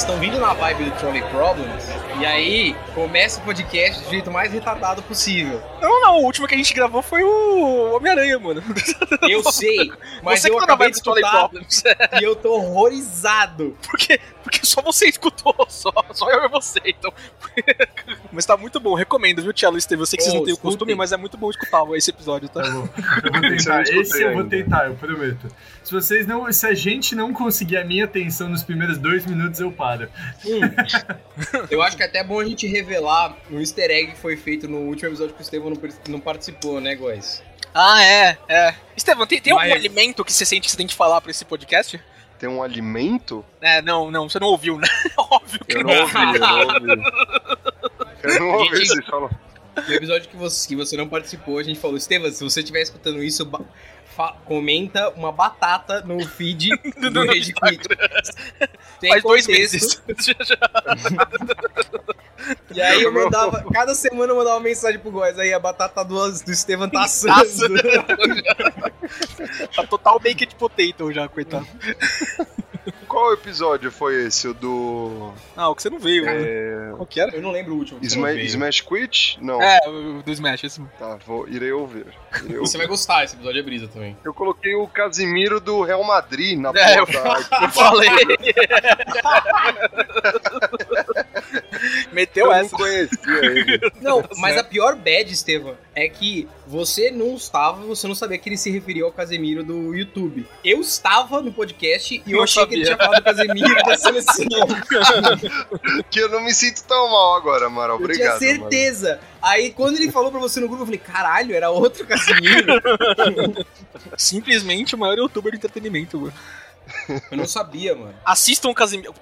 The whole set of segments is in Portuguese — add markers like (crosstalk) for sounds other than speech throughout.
estão vindo na vibe do Trolley Problems, e aí começa o podcast do jeito mais retardado possível. Não, não, o último que a gente gravou foi o Homem-Aranha, mano. Eu (laughs) sei, mas Você eu que tá acabei de escutar Problems. (laughs) e eu tô horrorizado. Porque, porque só você escutou, (laughs) só, só eu e você, então. mas tá muito bom, recomendo, viu, Tchelo? Eu sei que vocês Ô, não têm o costume, mas é muito bom escutar esse episódio, tá? Tá bom. Eu vou eu tentar. escutei Esse eu vou tentar, eu prometo. Se vocês não. Se a gente não conseguir a minha atenção nos primeiros dois minutos, eu paro. Eu acho que é até bom a gente revelar um easter egg que foi feito no último episódio que o Estevão não, não participou, né, guys? Ah, é, é. Estevam, tem, tem algum Mas- alimento que você sente que você tem que falar pra esse podcast? Tem um alimento? É, não, não, você não ouviu, né? (laughs) Óbvio que Eu não. não ouvi, eu não ouvi. Eu não ouvi Gente- vocês falam. No episódio que você, que você não participou, a gente falou, Estevam, se você estiver escutando isso, comenta uma batata no feed (laughs) do, Do Rage Quit. (laughs) Tem Faz dois meses. (laughs) E aí eu mandava, cada semana eu mandava uma mensagem pro Góis, aí a batata do, do Estevam tá assando. tá total baked potato já, coitado. Qual episódio foi esse? O do. Ah, o que você não veio, né? É... Qual que era? Eu não lembro o último. você Sma-. Smash Quit? Não. É, o do Smash, esse mesmo. Tá, vou, irei ouvir. Irei Você ouvir. vai gostar, esse episódio é brisa também. Eu coloquei o Casimiro do Real Madrid na É, eu, porra da- (laughs) eu falei. (laughs) (laughs) (laughs) Meteu Eu não essa. conhecia (laughs) ele. Não, mas certo. a pior bad, Estevam, é que você não estava, você não sabia que ele se referia ao Casemiro do YouTube. Eu estava no podcast e eu Não achei que ele sabia. tinha falado do Casemiro da seleção. (laughs) Que eu não me sinto tão mal agora, Amaral. Eu Obrigado. tinha certeza. Aí quando ele falou pra você no grupo, eu falei, caralho, era outro Casemiro. Simplesmente o maior youtuber de entretenimento, mano. Eu não sabia, mano. Assistam o Casemiro.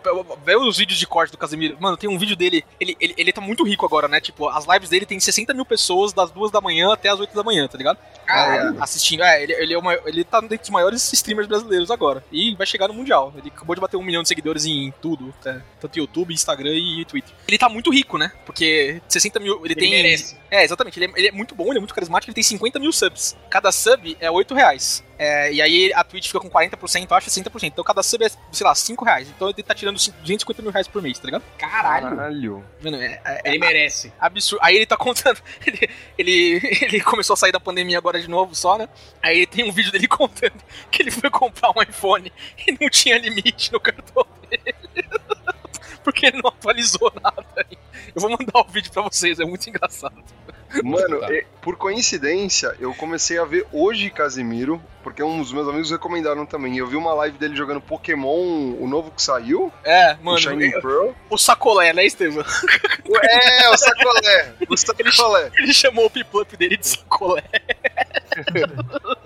Vê os vídeos de corte do Casemiro. Mano, tem um vídeo dele. Ele, ele, ele tá muito rico agora, né? Tipo, as lives dele tem 60 mil pessoas das duas da manhã até as 8 da manhã, tá ligado? Caralho. Assistindo. É, ele, ele, é maior- ele tá dentro dos maiores streamers brasileiros agora. E vai chegar no Mundial. Ele acabou de bater um milhão de seguidores em tudo. tá? Tanto YouTube, Instagram e Twitter. Ele tá muito rico, né? Porque 60 mil. Ele, Ele tem. merece. É, exatamente. Ele é, ele é muito bom, ele é muito carismático, ele tem 50 mil subs. Cada sub é 8 reais. É, e aí a Twitch fica com 40%, eu acho 60%. Então cada sub é, sei lá, 5 reais. Então ele tá tirando 250 mil reais por mês, tá ligado? Caralho. Caralho. Mano, é, é- é Ele merece. absurdo. Aí ele tá contando. (laughs) Ele, ele, ele começou a sair da pandemia agora de novo só, né? Aí tem um vídeo dele (laughs) contando que ele foi comprar um iPhone e não tinha limite no cartão dele. Porque ele não atualizou nada. Eu vou mandar o vídeo pra vocês, é muito engraçado. Mano, Tá. e- por coincidência, eu comecei a ver hoje Casimiro, porque um dos meus amigos recomendaram também. E eu vi uma live dele jogando Pokémon, o novo que saiu, É, o mano, Shining Pearl. o sacolé, né, Estevam? É, o sacolé! O sacolé! Ele chamou o piplup dele de sacolé. (laughs)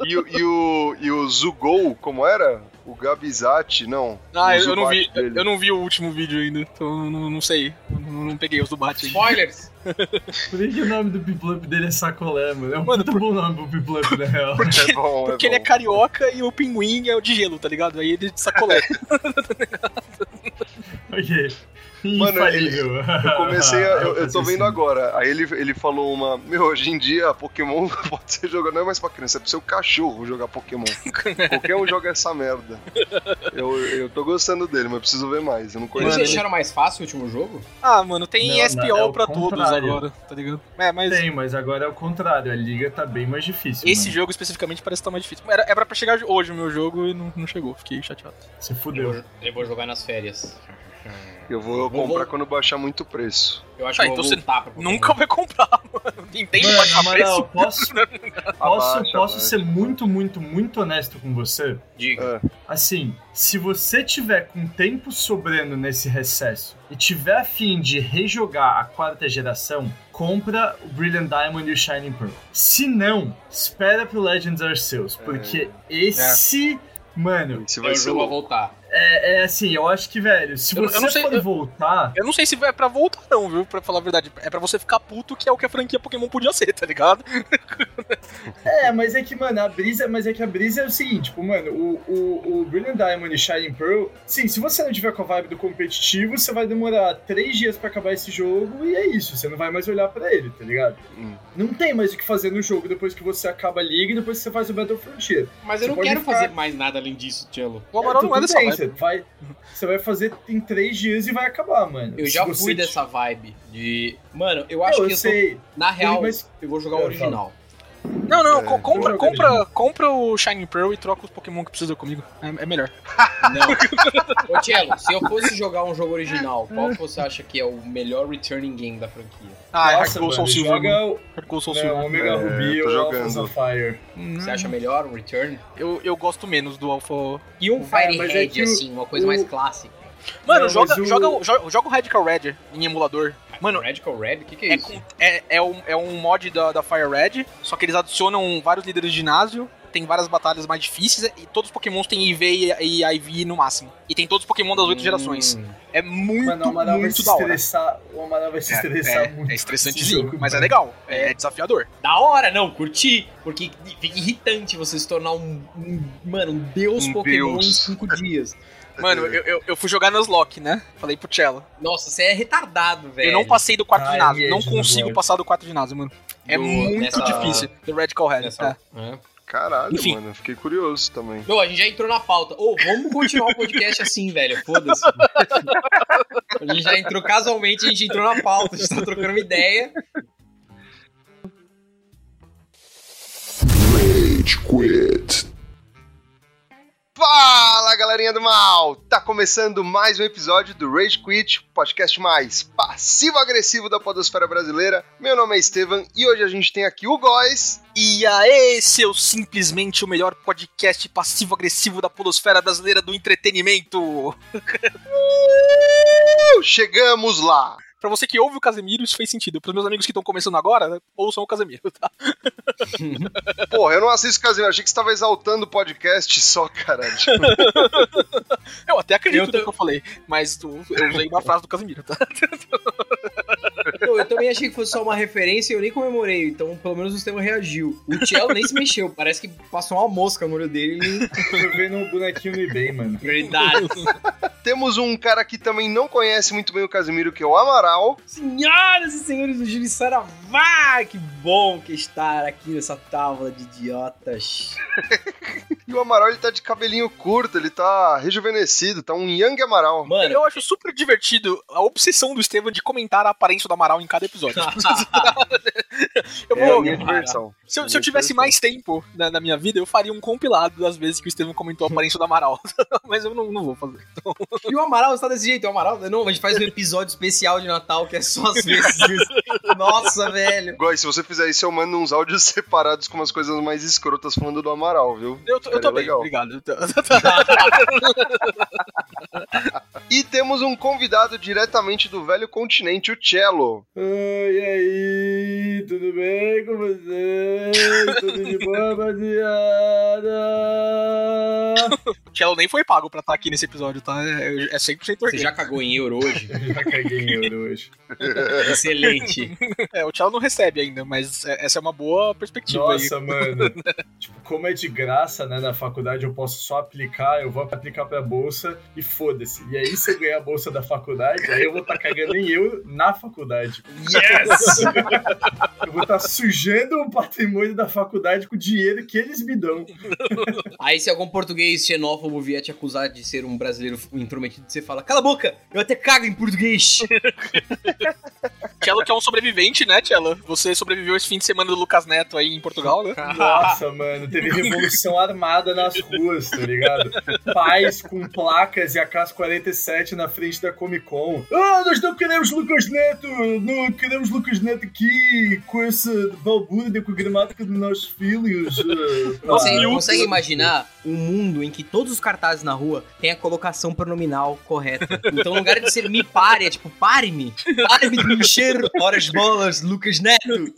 E, o- e o, e o Zugou, como era? O Gabizati, não. Ah, eu, não vi, dele. eu não vi o último vídeo ainda, então não, não sei. Não, não peguei os do Bat ainda. Spoilers. (laughs) Por que, o nome do Piplup dele é Sacolé, mano? É um Mano, muito bom nome pro Piplup, na real. (laughs) É bom, Porque é ele é carioca e o pinguim é o de gelo, tá ligado? Aí ele é de sacolé. (laughs) ok. Mano, Infalível. Eu (laughs) comecei a. Eu, eu tô vendo agora. Aí ele, ele falou uma. Meu, hoje em dia Pokémon (laughs) pode ser jogado. Não é mais pra criança, é pro seu cachorro jogar Pokémon. (laughs) Qualquer um joga essa merda. Eu, eu tô gostando dele, mas eu preciso ver mais. Eu não Eles conheço. Mano, ele. deixaram mais fácil o último jogo? Ah, mano, tem Não, ESPO não, é o pra todos agora, tá ligado? É, mas Tem, mas agora é o contrário. A liga tá bem mais difícil. esse mano. jogo especificamente parece que tá mais difícil. Era, era pra chegar hoje o meu jogo e não, não chegou, fiquei chateado. Você Eu fudeu. vou, eu vou jogar nas férias. Eu vou Vou- comprar vou- quando baixar muito o preço. Eu acho Ah, que eu então vou você. Nunca vai comprar, (laughs) mano. Nintendo Mano, baixa preço. posso, (laughs) posso, Abaixa, posso abaixa. ser muito, muito, muito honesto com você? Diga. É. Assim, se você tiver com tempo sobrando nesse recesso e tiver a fim de rejogar a quarta geração, compra o Brilliant Diamond e o Shining Pearl. Se não, espera pro Legends Arceus, porque esse, mano, Esse É vai o ser jogo a louco. voltar. É, é assim, eu acho que, velho, se Eu- eu você não sei- pode eu- voltar, Eu não sei se é pra voltar, não, viu? Pra falar a verdade. É pra você ficar puto, que é o que a franquia Pokémon podia ser, tá ligado? (laughs) É, mas é que, mano, a brisa, mas é que a brisa é o seguinte, tipo, mano, o, o, o Brilliant Diamond e Shining Pearl, sim, se você não tiver com a vibe do competitivo, você vai demorar três dias pra acabar esse jogo e é isso, você não vai mais olhar pra ele, tá ligado? Hum. Não tem mais o que fazer no jogo depois que você acaba a liga e depois que você faz o Battle Frontier. Mas eu Você não pode quero ficar- fazer mais nada além disso, Tchelo. O Amaral É, não é dessa bem, vibe. Você vai, você vai fazer em três dias e vai acabar, mano. Eu já você fui dessa vibe de. Mano, eu acho Não, que eu eu tô- sei. na real, mas- eu vou jogar Eu o original. Não, não, É, co- compra, compra, compra o Shining Pearl e troca os Pokémon que precisa comigo. É, é melhor. Não. (laughs) Ô, Tchelo, se eu fosse jogar um jogo original, qual que você acha que é o melhor returning game da franquia? Ah, Nossa, Hard Gold Soul Silver. joga mano. o Gold Soul Silver. o Omega É, Ruby ou of Fire. Você acha melhor um return? Eu, eu gosto menos do Alpha. E um É, Fire é o- assim, uma coisa o- mais clássica. Mano, Não, joga, o- joga, o- joga, joga o Radical Red em emulador. Mano, Radical Red? O que, que é, é, isso? com- é, é, um, é um mod da, da Fire Red, só que eles adicionam vários líderes de ginásio, tem várias batalhas mais difíceis, e todos os pokémons têm IV e, e IV no máximo. E tem todos os pokémon das oito Hum, gerações. É muito, Mano, muito da hora. estressar. O Amaral vai se estressar É, muito. é estressantezinho, jogo, mas é mano. legal, é, desafiador. Da hora, não, curti. Porque fica irritante você se tornar um, um- mano, um deus Um Pokémon deus. em cinco dias. (laughs) Mano, eu, eu, eu fui jogar Nuzlocke, né? Falei pro Cello. Nossa, você é retardado, velho. Eu não passei do quarto Ai, ginásio, não consigo passar do quarto ginásio, mano. É Do- muito nessa- difícil. Do Radical Red. Nessa- é. É. Caralho, Enfim. mano, fiquei curioso também. Não, a gente já entrou na pauta. Ô, vamos continuar o podcast (laughs) assim, velho. Foda-se. A gente já entrou casualmente, a gente entrou na pauta, a gente tá trocando uma ideia. Rage Quit. Fala, galerinha do mal! Tá começando mais um episódio do Rage Quit, podcast mais passivo-agressivo da podosfera brasileira. Meu nome é Estevam e hoje a gente tem aqui o Góis. E aí, seu simplesmente o melhor podcast passivo-agressivo da polosfera brasileira do entretenimento. (laughs) Uh, chegamos lá! Pra você que ouve o Casemiro, isso fez sentido. Pros meus amigos que estão começando agora, ouçam o Casemiro, tá? (laughs) Porra, eu não assisto Casimiro, achei que você tava exaltando o podcast só, caralho. Eu até acredito Eu no tô- que eu falei, mas tu- eu usei uma frase do Casemiro, tá? (laughs) Não, eu também achei que fosse só uma referência e eu nem comemorei, então pelo menos o sistema reagiu. O Tchelo nem se mexeu, parece que passou uma mosca no olho dele e Tô vendo um bonequinho no eBay, mano. Verdade. Temos um cara que também não conhece muito bem o Casimiro, que é o Amaral. Senhoras e senhores do Júlio Saravá, que bom que estar aqui nessa tábua de idiotas. E o Amaral, ele tá de cabelinho curto, ele tá rejuvenescido, tá um Young Amaral. Mano, Eu acho super divertido a obsessão do Estevam de comentar a aparência do Amaral em cada episódio. (laughs) (laughs) eu É a vou, minha diversão. se, eu, se eu tivesse mais tempo na, na minha vida, eu faria um compilado das vezes que o Estevam comentou a aparência do Amaral. (laughs) Mas eu não, não vou fazer. E o Amaral está desse jeito, o Amaral, não, a gente faz um episódio especial de Natal que é só as vezes. Nossa, velho. Góis, se você fizer isso, eu mando uns áudios (laughs) separados com umas coisas mais escrotas falando do Amaral, viu? Eu, tô- eu tô bem, legal. obrigado. (laughs) E temos um convidado diretamente do velho continente, o Cello. Oi, e aí? Tudo bem com vocês? Tudo de boa, rapaziada? (laughs) O Cello nem foi pago pra estar aqui nesse episódio, tá? É, é 100% Você orgânico. já cagou em euro hoje? (laughs) Já caguei em euro hoje. Excelente. É, o Cello não recebe ainda, mas é- essa é uma boa perspectiva Nossa, mano. Tipo, como é de graça, né, na faculdade, eu posso só aplicar, eu vou aplicar pra bolsa e foda-se. E aí, se eu ganhar a bolsa da faculdade, aí eu vou estar cagando em euro na faculdade. Yes! (laughs) Eu vou estar sujando o patrimônio da faculdade com o dinheiro que eles me dão. (laughs) Aí se algum português xenófobo vier te acusar de ser um brasileiro intrometido, você fala, cala a boca, eu até cago em português. (laughs) Cello que é um sobrevivente, né, Cello? Você sobreviveu esse fim de semana do Lucas Neto aí em Portugal, né? Nossa, mano, teve revolução armada nas ruas, tá ligado? Pais com placas e a K-47 na frente da Comic Con. Ah, nós não queremos Lucas Neto! Não queremos Lucas Neto aqui com essa balbúrdia com a gramática dos nossos filhos. Ah, Você ah, consegue imaginar um mundo em que todos os cartazes na rua têm a colocação pronominal correta? Então, no lugar de ser me pare, é tipo, pare-me. Pare-me de me encher horas bolas, Lucas Neto.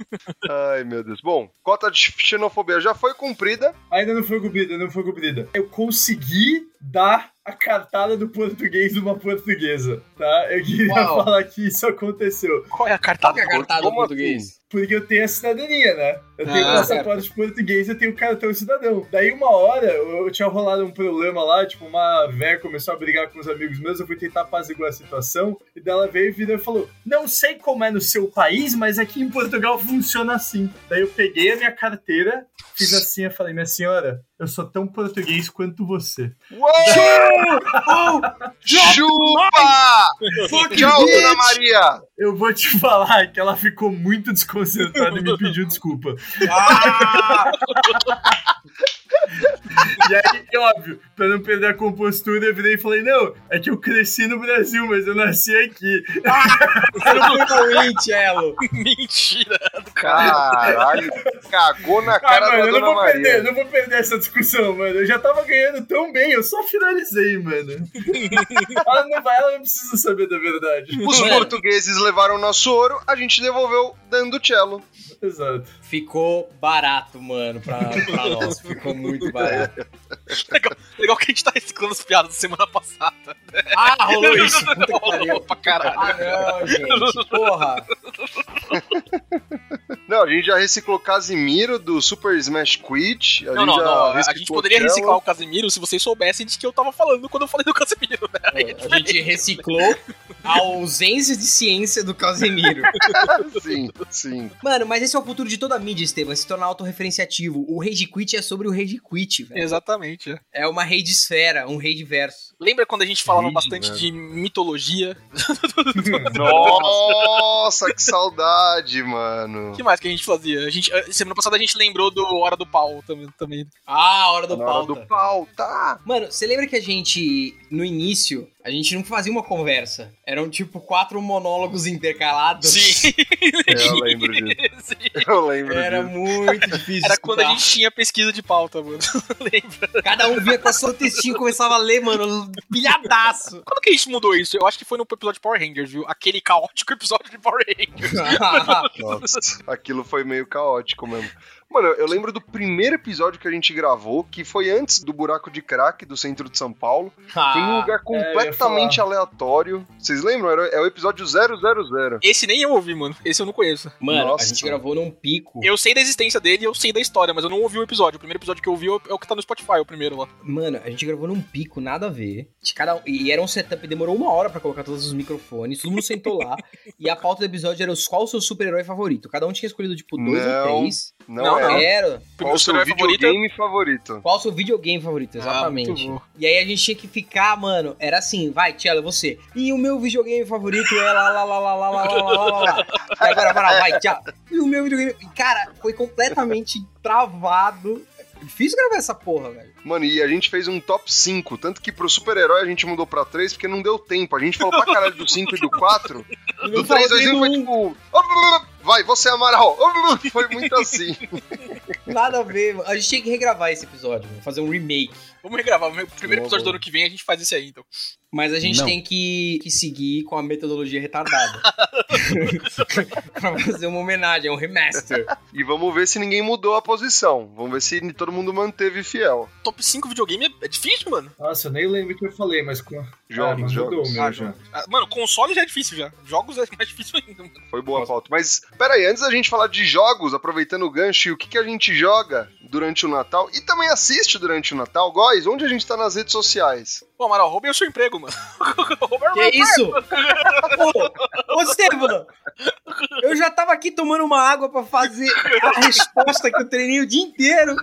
Ai, meu Deus. Bom, cota de xenofobia já foi cumprida. Ainda não foi cumprida, não foi cumprida. Eu consegui dar a cartada do português numa portuguesa, tá? Eu queria Uau. falar que isso aconteceu. Qual é a cartada? que é a cartada do Como português? Porque eu tenho a cidadania, né? Eu tenho Ah, passaporte português, eu tenho cartão cidadão. Daí uma hora, eu, eu tinha rolado um problema lá, tipo, uma véia começou a brigar com os amigos meus, eu fui tentar apaziguar a situação, e dela veio e virou e falou, não sei como é no seu país, mas aqui em Portugal funciona assim. Daí eu peguei a minha carteira, fiz assim, eu falei, minha senhora, eu sou tão português quanto você. Uou! Chupa! Fuck Tchau, bitch! Dona Maria! Eu vou te falar que ela ficou muito desconcertada e me pediu desculpa. Ah! E aí, óbvio, pra não perder a compostura, eu virei e falei: Não, é que eu cresci no Brasil, mas eu nasci aqui. Você não foi ruim, Cello. (laughs) Mentira. Caralho, cagou na Ah, cara mano, da eu não vou perder, Maria. não vou perder essa discussão, mano. Eu já tava ganhando tão bem, eu só finalizei, mano. (laughs) ela, não vai, ela não precisa saber da verdade. Os portugueses levaram nosso ouro, a gente devolveu dando cello. Exato. Ficou barato, mano, pra, pra nós. Ficou muito barato. Legal, legal que a gente tá reciclando as piadas da semana passada. Ah, rolou isso. Puta Rolou pra caralho. Ah, não, gente. Porra. Não, a gente já reciclou Casimiro do Super Smash Quit. A Não, gente não, já não. A gente poderia reciclar o Casemiro se vocês soubessem de que eu tava falando quando eu falei do Casemiro, né? É A gente reciclou a ausência de ciência do Casemiro. (laughs) Sim, sim. Mano, mas esse é o futuro de toda a mídia, Estevam. Se tornar autorreferenciativo. O Rage Quit é sobre o Rage Quit, velho. Exatamente. é. É uma rede esfera, um rede verso. Lembra quando a gente falava Rede, bastante velho. de mitologia? (laughs) (laughs) Nossa, que saudade, mano. Que mais que a gente fazia? A gente, semana passada a gente lembrou do Hora do Pau também. também. Ah, hora do Na hora do pau, tá? Mano, você lembra que a gente, no início, a gente não fazia uma conversa. Eram tipo quatro monólogos intercalados. Sim. (laughs) Eu lembro disso. Sim. Eu lembro Era disso. muito difícil. Era quando a gente tinha pesquisa de pauta, mano. (laughs) Lembra? Cada um vinha com a sua textinho e começava a ler, mano, pilhadaço. Quando que a gente mudou isso? Eu acho que foi no episódio de Power Rangers, viu? Aquele caótico episódio de Power Rangers. (laughs) Nossa, aquilo foi meio caótico mesmo. Mano, eu lembro do primeiro episódio que a gente gravou, que foi antes do buraco de crack do centro de São Paulo. Foi um lugar é, completamente aleatório. Vocês lembram? Era, é o episódio 000. Esse nem eu ouvi, mano. Esse eu não conheço. Mano, Nossa. a gente gravou num pico. Eu sei da existência dele e eu sei da história, mas eu não ouvi o episódio. O primeiro episódio que eu ouvi é o que tá no Spotify, o primeiro lá. Mano, a gente gravou num pico, nada a ver. De cada... E era um setup, demorou uma hora pra colocar todos os microfones, todo mundo sentou lá. (laughs) e a pauta do episódio era os, qual o seu super-herói favorito. Cada um tinha escolhido, tipo, dois Não. ou três. Não, Não, é. Era. Qual o seu videogame favorito? Qual o seu videogame favorito, exatamente. Ah, e aí a gente tinha que ficar, mano, era assim, vai, Tchela, você. E o meu videogame favorito é lá, lá, lá, lá, lá, lá, lá, lá, lá, lá. E agora, vai, vai, tchau. E o meu videogame... Cara, foi completamente travado. Difícil gravar essa porra, velho. Mano, e a gente fez um top 5. Tanto que pro super-herói a gente mudou pra 3 porque não deu tempo. A gente falou pra caralho do 5 e do 4. E Do não 3, falou 2, 1 foi tipo. Vai, você amaral. (laughs) Foi muito assim. (laughs) Nada a ver, mano. A gente tinha que regravar esse episódio, mano, fazer um remake. Vamos regravar. O primeiro Boa, episódio do ano que vem a gente faz esse aí, então. Mas a gente Não. tem que, que seguir com a metodologia retardada. (laughs) pra fazer uma homenagem, um remaster. E vamos ver se ninguém mudou a posição. Vamos ver se todo mundo manteve fiel. Top 5 videogame é, é difícil, mano. Nossa, eu nem lembro o que eu falei, mas com. Jogos, ah, mas mudou jogos. meu Ah, já. Ah, Mano, console já é difícil já. Jogos é mais difícil ainda, mano. Foi boa a pauta. Mas, pera aí, antes da gente falar de jogos, aproveitando o gancho, o que, que a gente joga durante o Natal e também assiste durante o Natal, Góis, onde a gente tá nas redes sociais? Pô, Amaral, roubei o seu emprego, mano. (laughs) Roubei meu Que isso? Ô, ô Estevam, eu já tava aqui tomando uma água pra fazer a resposta que eu treinei o dia inteiro.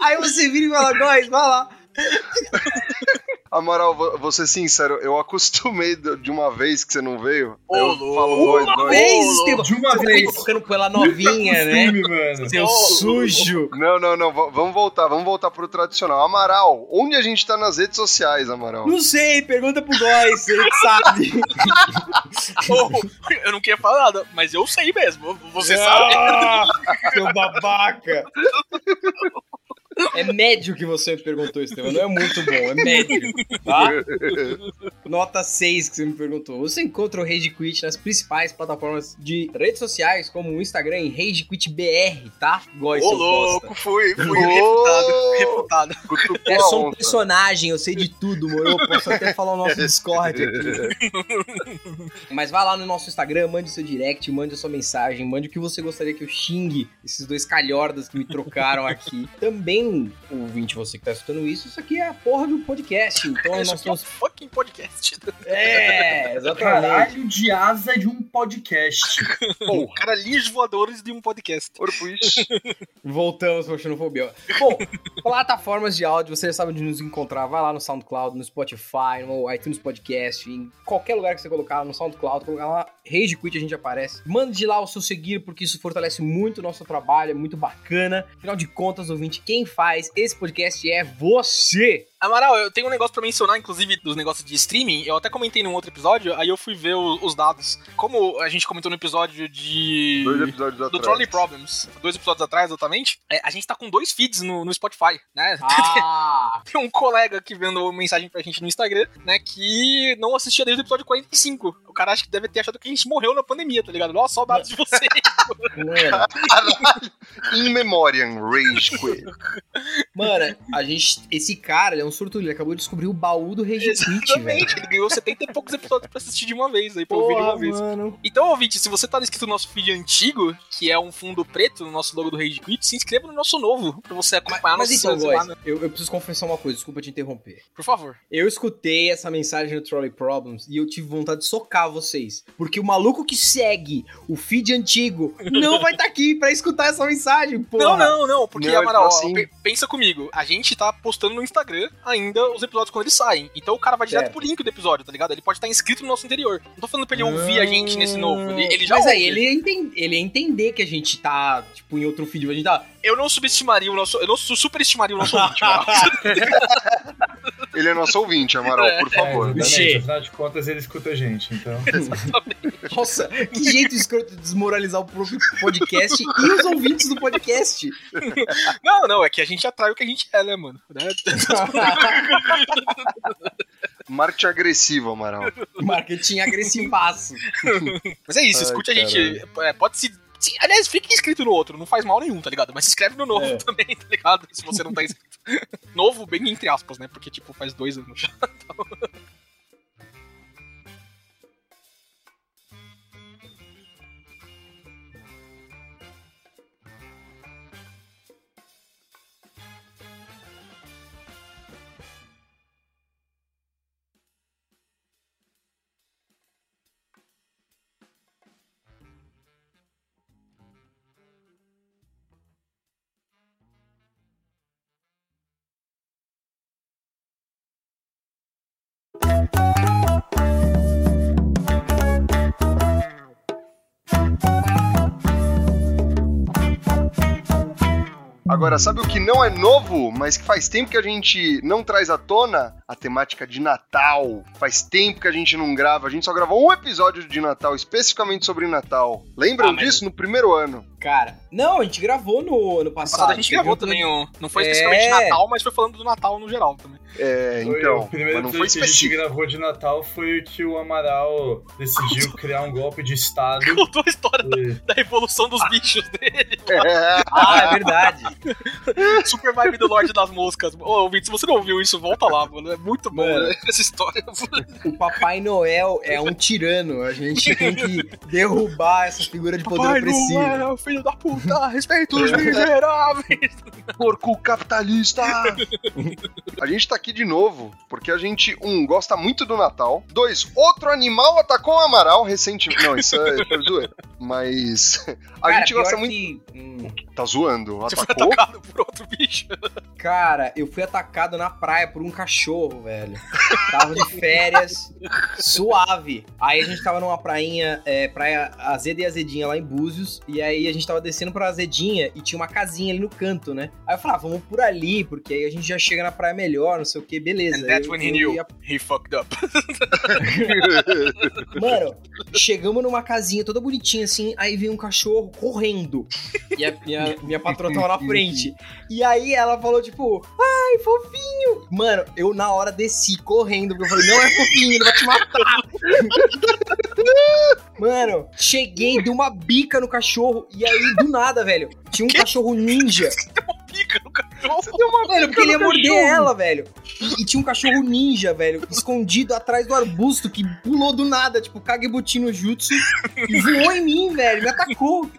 Aí você vira e fala, Góis, vai lá. (laughs) Amaral, vou, vou ser sincero, eu acostumei de uma vez que você não veio. Ô, eu louco. falo Góis, Uma vez, Estevam. De uma vez. tocando com ela novinha, né? Mano. Seu Ô, sujo. Não, não, não, vamos voltar, vamos voltar pro tradicional. Amaral, onde a gente tá nas redes sociais, Amaral? Não sei, pergunta pro Góis, ele que sabe. (laughs) Ô, eu não queria falar nada, mas eu sei mesmo. Você sabe. Ah, Seu babaca. (laughs) É médio que você me perguntou, Estevam. Não é muito bom, é médio. Tá? Nota 6 que você me perguntou. Você encontra o Rage Quit nas principais plataformas de redes sociais, como o Instagram em Rage Quit BR, tá? Góis, Ô, louco, fui, fui Ô. refutado. É só um personagem, eu sei de tudo, moro. Eu posso até falar o nosso (laughs) Discord aqui. Mas vá lá no nosso Instagram, mande seu direct, mande a sua mensagem, mande o que você gostaria que eu xingue esses dois calhordas que me trocaram aqui. Também, ouvinte, você que tá escutando isso, isso aqui é a porra de um podcast. Então Isso nós aqui é um fucking podcast. É, exatamente. Caralho de asa de um podcast. (laughs) Porra. Caralhinhos voadores de um podcast. Corpus. (laughs) Voltamos pra xenofobia. (laughs) Bom, plataformas de áudio, você já sabe onde nos encontrar. Vai lá no SoundCloud, no Spotify, no iTunes Podcast, em qualquer lugar que você colocar no SoundCloud, colocar lá Rage Quit, a gente aparece. Mande lá o seu seguir, porque isso fortalece muito o nosso trabalho, é muito bacana. Afinal de contas, ouvinte, quem faz esse podcast é você. Amaral, eu tenho um negócio pra mencionar, inclusive, dos negócios de streaming. Eu até comentei num outro episódio, aí eu fui ver o- os dados. Como a gente comentou no episódio de. Dois episódios do atrás. Trolley Problems, dois episódios atrás, exatamente, é, a gente tá com dois feeds no, no Spotify, né? Ah, (laughs) Tem um colega aqui vendo mensagem pra gente no Instagram, né, que não assistia desde o episódio 45. O cara acho que deve ter achado que a gente morreu na pandemia, tá ligado? Nossa, saudades de vocês. (laughs) mano. In Memoriam, Rage Quit. Mano, a gente. Esse cara, ele é um surto, ele acabou de descobrir o baú do Rage Quit, velho. Exatamente, ele ganhou 70 e poucos episódios pra assistir de uma vez, aí pra ouvir de uma Porra, vez. mano. Então, ouvinte, se você tá inscrito no nosso feed antigo, que é um fundo preto no nosso logo do Rage Quit, se inscreva no nosso novo, pra você acompanhar Mas nossas então, boys, eu, eu preciso confessar uma coisa, desculpa te interromper. Por favor. Eu escutei essa mensagem no Trolley Problems e eu tive vontade de socar vocês. Porque o maluco que segue o feed antigo não vai estar aqui pra escutar essa mensagem, porra. Não, não, não, porque, Não, Amaral, ó, assim- pe- pensa comigo. A gente tá postando no Instagram ainda os episódios quando eles saem. Então o cara vai direto Certo. pro link do episódio, tá ligado? Ele pode estar inscrito no nosso interior. Não tô falando pra ele ouvir a gente nesse novo. Ele, ele já Mas ouve. aí, ele ia, enten- ele ia entender que a gente tá, tipo, em outro feed. A gente tá. Eu não subestimaria o nosso. Eu não su- superestimaria o nosso ouvinte. (laughs) Ele é nosso ouvinte, Amaral, É. por favor. Vixe. Exatamente, afinal de contas ele escuta a gente, então. (laughs) Nossa, que jeito escroto de desmoralizar o próprio podcast e os ouvintes do podcast. não, não, é que a gente atrai o que a gente é, né, mano? Né? (laughs) Marketing agressivo, Amaral. Marketing agressivaço. Mas é isso, Ai, escute a gente. é, pode se. se- Aliás, fique inscrito no outro, não faz mal nenhum, tá ligado? Mas se inscreve no novo É. também, tá ligado? Se você não tá inscrito. novo, bem entre aspas, né? Porque, tipo, faz dois anos já. Agora, sabe o que não é novo, mas que faz tempo que a gente não traz à tona? A temática de Natal. Faz tempo que a gente não grava, a gente só gravou um episódio de Natal, especificamente sobre Natal. Lembram Ah, mas- disso? No primeiro ano. Cara, não, a gente gravou no ano passado. Passado a gente gravou um- também o. Não foi É. especificamente Natal, mas foi falando do Natal no geral também. É, Foi então. o primeiro Mas não foi episódio que a gente específico. gravou de Natal foi o que o Amaral decidiu (laughs) criar um golpe de Estado. Contou a história da, e- da evolução dos bichos dele. (laughs) É, Ah, é verdade. (laughs) Super vibe do Lorde das Moscas. Ô, ouvinte, se você não ouviu isso, volta lá, mano. É muito bom Mano. né, essa história. O Papai Noel é um tirano. A gente tem que derrubar essa figura de poder opressivo. é, filho da puta, respeita os miseráveis. porco capitalista! a gente tá aqui de novo, porque a gente, um, gosta muito do Natal. Dois, outro animal atacou o Amaral recentemente. Não, isso é, é zoeira. Mas a Cara, gente gosta muito. que- hum, Tá zoando? Você foi Atacou? atacado por outro bicho. cara, eu fui atacado na praia por um cachorro, velho. Tava de férias, suave. Aí a gente tava numa prainha, é, praia Azeda e Azedinha lá em Búzios. E aí a gente tava descendo pra Azedinha e tinha uma casinha ali no canto, né? Aí eu falei, ah, vamos por ali, porque aí a gente já chega na praia melhor, não sei o que, beleza. And that's Eu- when he knew. ia He fucked up. (laughs) Mano, chegamos numa casinha toda bonitinha assim, aí vem um cachorro correndo. E a minha, minha patroa tava na frente. E aí ela falou, tipo, ai, fofinho. Mano, eu na hora desci correndo, porque eu falei, não é fofinho, ele vai te matar. (laughs) Mano, cheguei, dei uma bica no cachorro, e aí, do nada, velho, tinha um cachorro ninja. Pica no cachorro. Mano, porque ele ia morder ela, velho. E, e tinha um cachorro ninja, velho, escondido atrás do arbusto, que pulou do nada, tipo, Kagebuchi no jutsu, e voou em mim, velho, me atacou.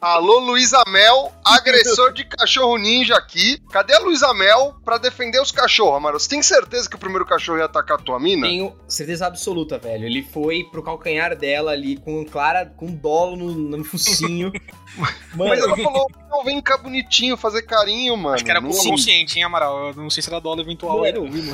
Alô, Luísa Mel, agressor de cachorro ninja aqui. Cadê a Luísa Mel pra defender os cachorros, Amaro? Você tem certeza que o primeiro cachorro ia atacar a tua mina? Tenho certeza absoluta, velho. Ele foi pro calcanhar dela ali com clara, com dolo no, no focinho. Mano, (laughs) Mas ela falou, não, vem cá bonitinho, fazer carinho, mano. Acho que era Não- consciente, hein, Amaral? Eu não sei se era dólar eventual. Mano, Era, mano.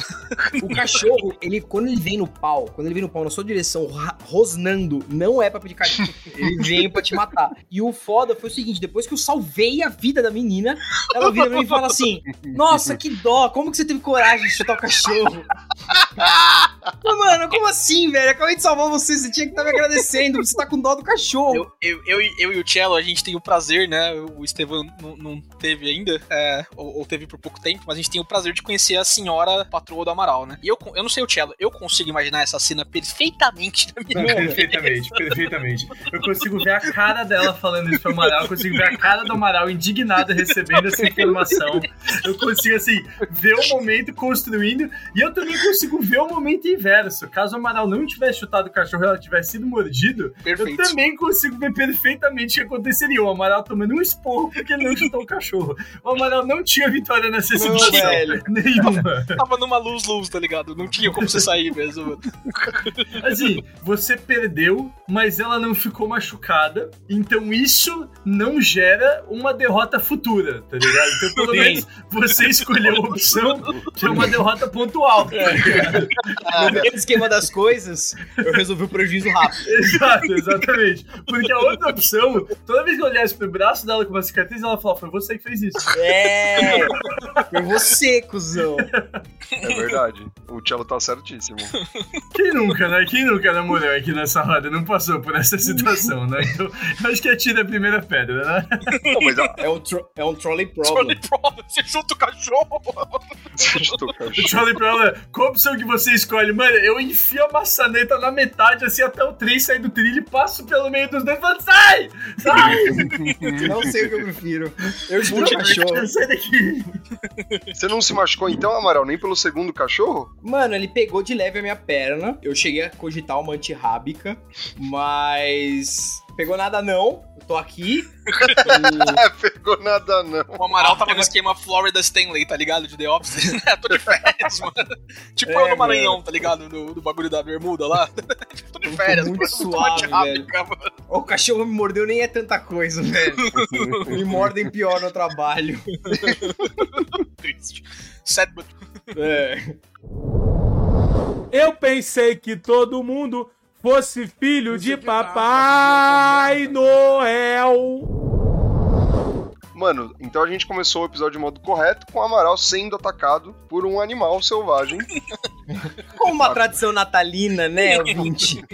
o cachorro, ele, quando ele vem no pau, quando ele vem no pau na sua direção, rosnando, não é pra pedir carinho. (laughs) Ele vem pra te matar. E o foda foi o seguinte: depois que eu salvei a vida da menina, ela vira pra mim e fala assim: Nossa, que dó, como que você teve coragem de chutar o cachorro? (laughs) Mano, como assim, velho? Acabei de salvar você, você tinha que estar me agradecendo, você tá com dó do cachorro. Eu, eu, eu, e- eu e o Cello, a gente tem o prazer, né? O Estevam não, não teve ainda, é, ou, ou teve por pouco tempo, mas a gente tem o prazer de conhecer a senhora patroa do Amaral, né? E eu, eu não sei o Cello, eu consigo imaginar essa cena perfeitamente na minha Mano, Perfeitamente, perfeitamente. Eu consigo ver a cara dela falando isso pro Amaral, eu consigo ver a cara do Amaral indignado recebendo essa informação. Eu consigo, assim, ver o momento construindo e eu também consigo ver o momento inverso. Caso o Amaral não tivesse chutado o cachorro e ela tivesse sido mordido, Perfeito. eu também consigo ver perfeitamente o que aconteceria. O Amaral tomando um esporro porque ele não chutou o cachorro. O Amaral não tinha vitória nessa Não, situação. velho. (laughs) Nenhuma. Tava numa luz-luz, tá ligado? Não tinha como você sair mesmo. (laughs) Assim, você perdeu, mas ela não ficou machucada. Então isso não gera uma derrota futura, tá ligado? Então pelo menos você escolheu a opção que é uma derrota pontual. Tá ligado? No grande esquema das coisas, eu resolvi o prejuízo rápido. Exato, exatamente. Porque a outra opção, toda vez que eu olhasse pro braço dela com uma cicatriz, ela falava, foi você que fez isso. É, foi você, cuzão. É verdade. O Cello tá certíssimo. Quem nunca, né? Quem nunca namorou aqui nessa roda não passou por essa situação, né? Então, acho que atira a primeira pedra, né? Não, mas a... É um, tro é um trolley Trolley problem. problem, você chuta o cachorro. Você chutou o O cachorro. Charlie Brown, é, qual opção que você escolhe? Mano, eu enfio a maçaneta na metade, assim, até o trem sair do trilho e passo pelo meio dos dois e falo, sai! Sai! (laughs) Não sei o que eu prefiro. Eu chuto o cachorro. (laughs) sai daqui! Você não se machucou então, Amaral, nem pelo segundo cachorro? Mano, ele pegou de leve a minha perna. Eu cheguei a cogitar uma antirrábica, mas. Pegou nada não. Eu tô aqui. E- (laughs) É, pegou nada não. O Amaral tava no esquema Florida Stanley, tá ligado? De The Office. (laughs) Tô de férias, mano. Tipo É, eu no Maranhão, tá ligado? Do, do bagulho da bermuda lá. (laughs) tipo, tô de férias, muito mano. suave, mano. o cachorro me mordeu nem é tanta coisa, velho. me mordem pior no trabalho. Triste. Sad, but... É. Eu pensei que todo mundo fosse filho de Papai Noel. Mano, então a gente começou o episódio de modo correto com o Amaral sendo atacado por um animal selvagem. (laughs) Como uma tradição natalina, né, (laughs) ouvinte?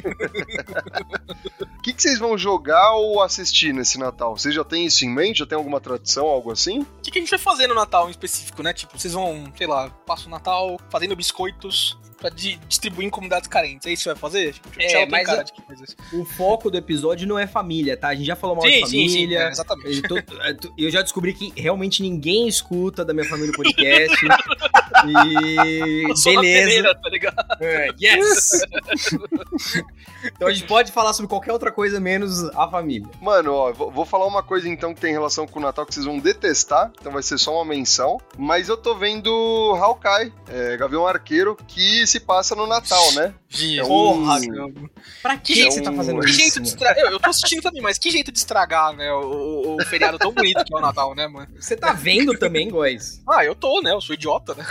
O que, que vocês vão jogar ou assistir nesse Natal? Vocês já têm isso em mente? Já tem alguma tradição, algo assim? O que, que a gente vai fazer no Natal em específico, né? Tipo, vocês vão, sei lá, passam o Natal fazendo biscoitos pra di- distribuir em comunidades carentes. É isso que vai fazer? Tipo, É, Tchau mas cara isso. O foco do episódio não é família, tá? A gente já falou mal Sim, de sim, sim, família. é, exatamente. Eu, tô- é, tu- eu já descobri que realmente ninguém escuta da minha família o podcast. (laughs) e (laughs) Eu sou na beleza. peneira, tá ligado? É, yes! (laughs) então a gente pode falar sobre qualquer outra coisa menos a família. Mano, ó, vou, falar uma coisa então que tem relação com o Natal que vocês vão detestar, então vai ser só uma menção. Mas eu tô vendo Hawkeye, é, Gavião Arqueiro, que se passa no Natal, né? É um- Porra, meu. Pra que, Que que você tá fazendo Que isso? jeito de estragar. Eu, eu tô assistindo também, mas que jeito de estragar, né? O, o- o feriado tão bonito que é o Natal, né, mano? Você tá vendo também, Góis? Ah, eu tô, né? Eu sou idiota, né?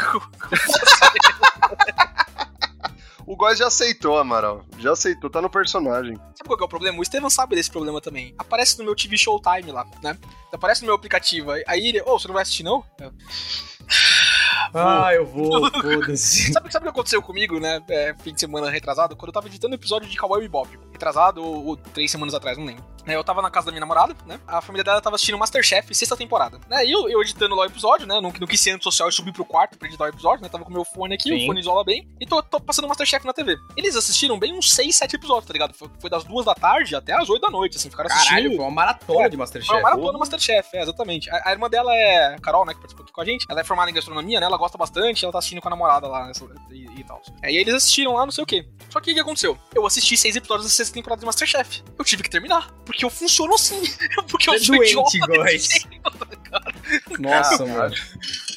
O Góis já aceitou, Amaral. Já aceitou, tá no personagem. Sabe qual que é o problema? O Estevam sabe desse problema também. Aparece no meu TV Showtime lá, né? Aparece no meu aplicativo. Aí ele, ô, você não vai assistir não? Eu, Ah, eu vou, foda-se. (laughs) Sabe, sabe o que aconteceu comigo, né? É, fim de semana retrasado? Quando eu tava editando o episódio de Cowboy Bebop. Retrasado ou, ou três semanas atrás, não lembro. É, Eu tava na casa da minha namorada, né? A família dela tava assistindo Masterchef, sexta temporada. Né? E eu, eu editando lá o episódio, né? Não, não quis ser antissocial e subir pro quarto pra editar o episódio, né? Tava com meu fone aqui, Sim. o fone isola bem. E tô, tô passando Masterchef na TV. Eles assistiram bem uns seis, sete episódios, tá ligado? Foi, foi das duas da tarde até as oito da noite, assim. Ficaram Caralho, assistindo. foi uma maratona É, de Masterchef. Foi uma maratona Masterchef, é, exatamente. A, a irmã dela é a Carol, né, que participou aqui com a gente. Ela é formada em gastronomia, né? Ela gosta bastante, ela tá assistindo com a namorada lá nessa- e, e tal. Aí eles assistiram lá, não sei o quê. Só que o que aconteceu? Eu assisti seis episódios da sexta temporada de Masterchef. Eu tive que terminar. Porque eu funciono assim. (laughs) Porque eu é sou doente, idiota jeito, (laughs) tá? Nossa, mano.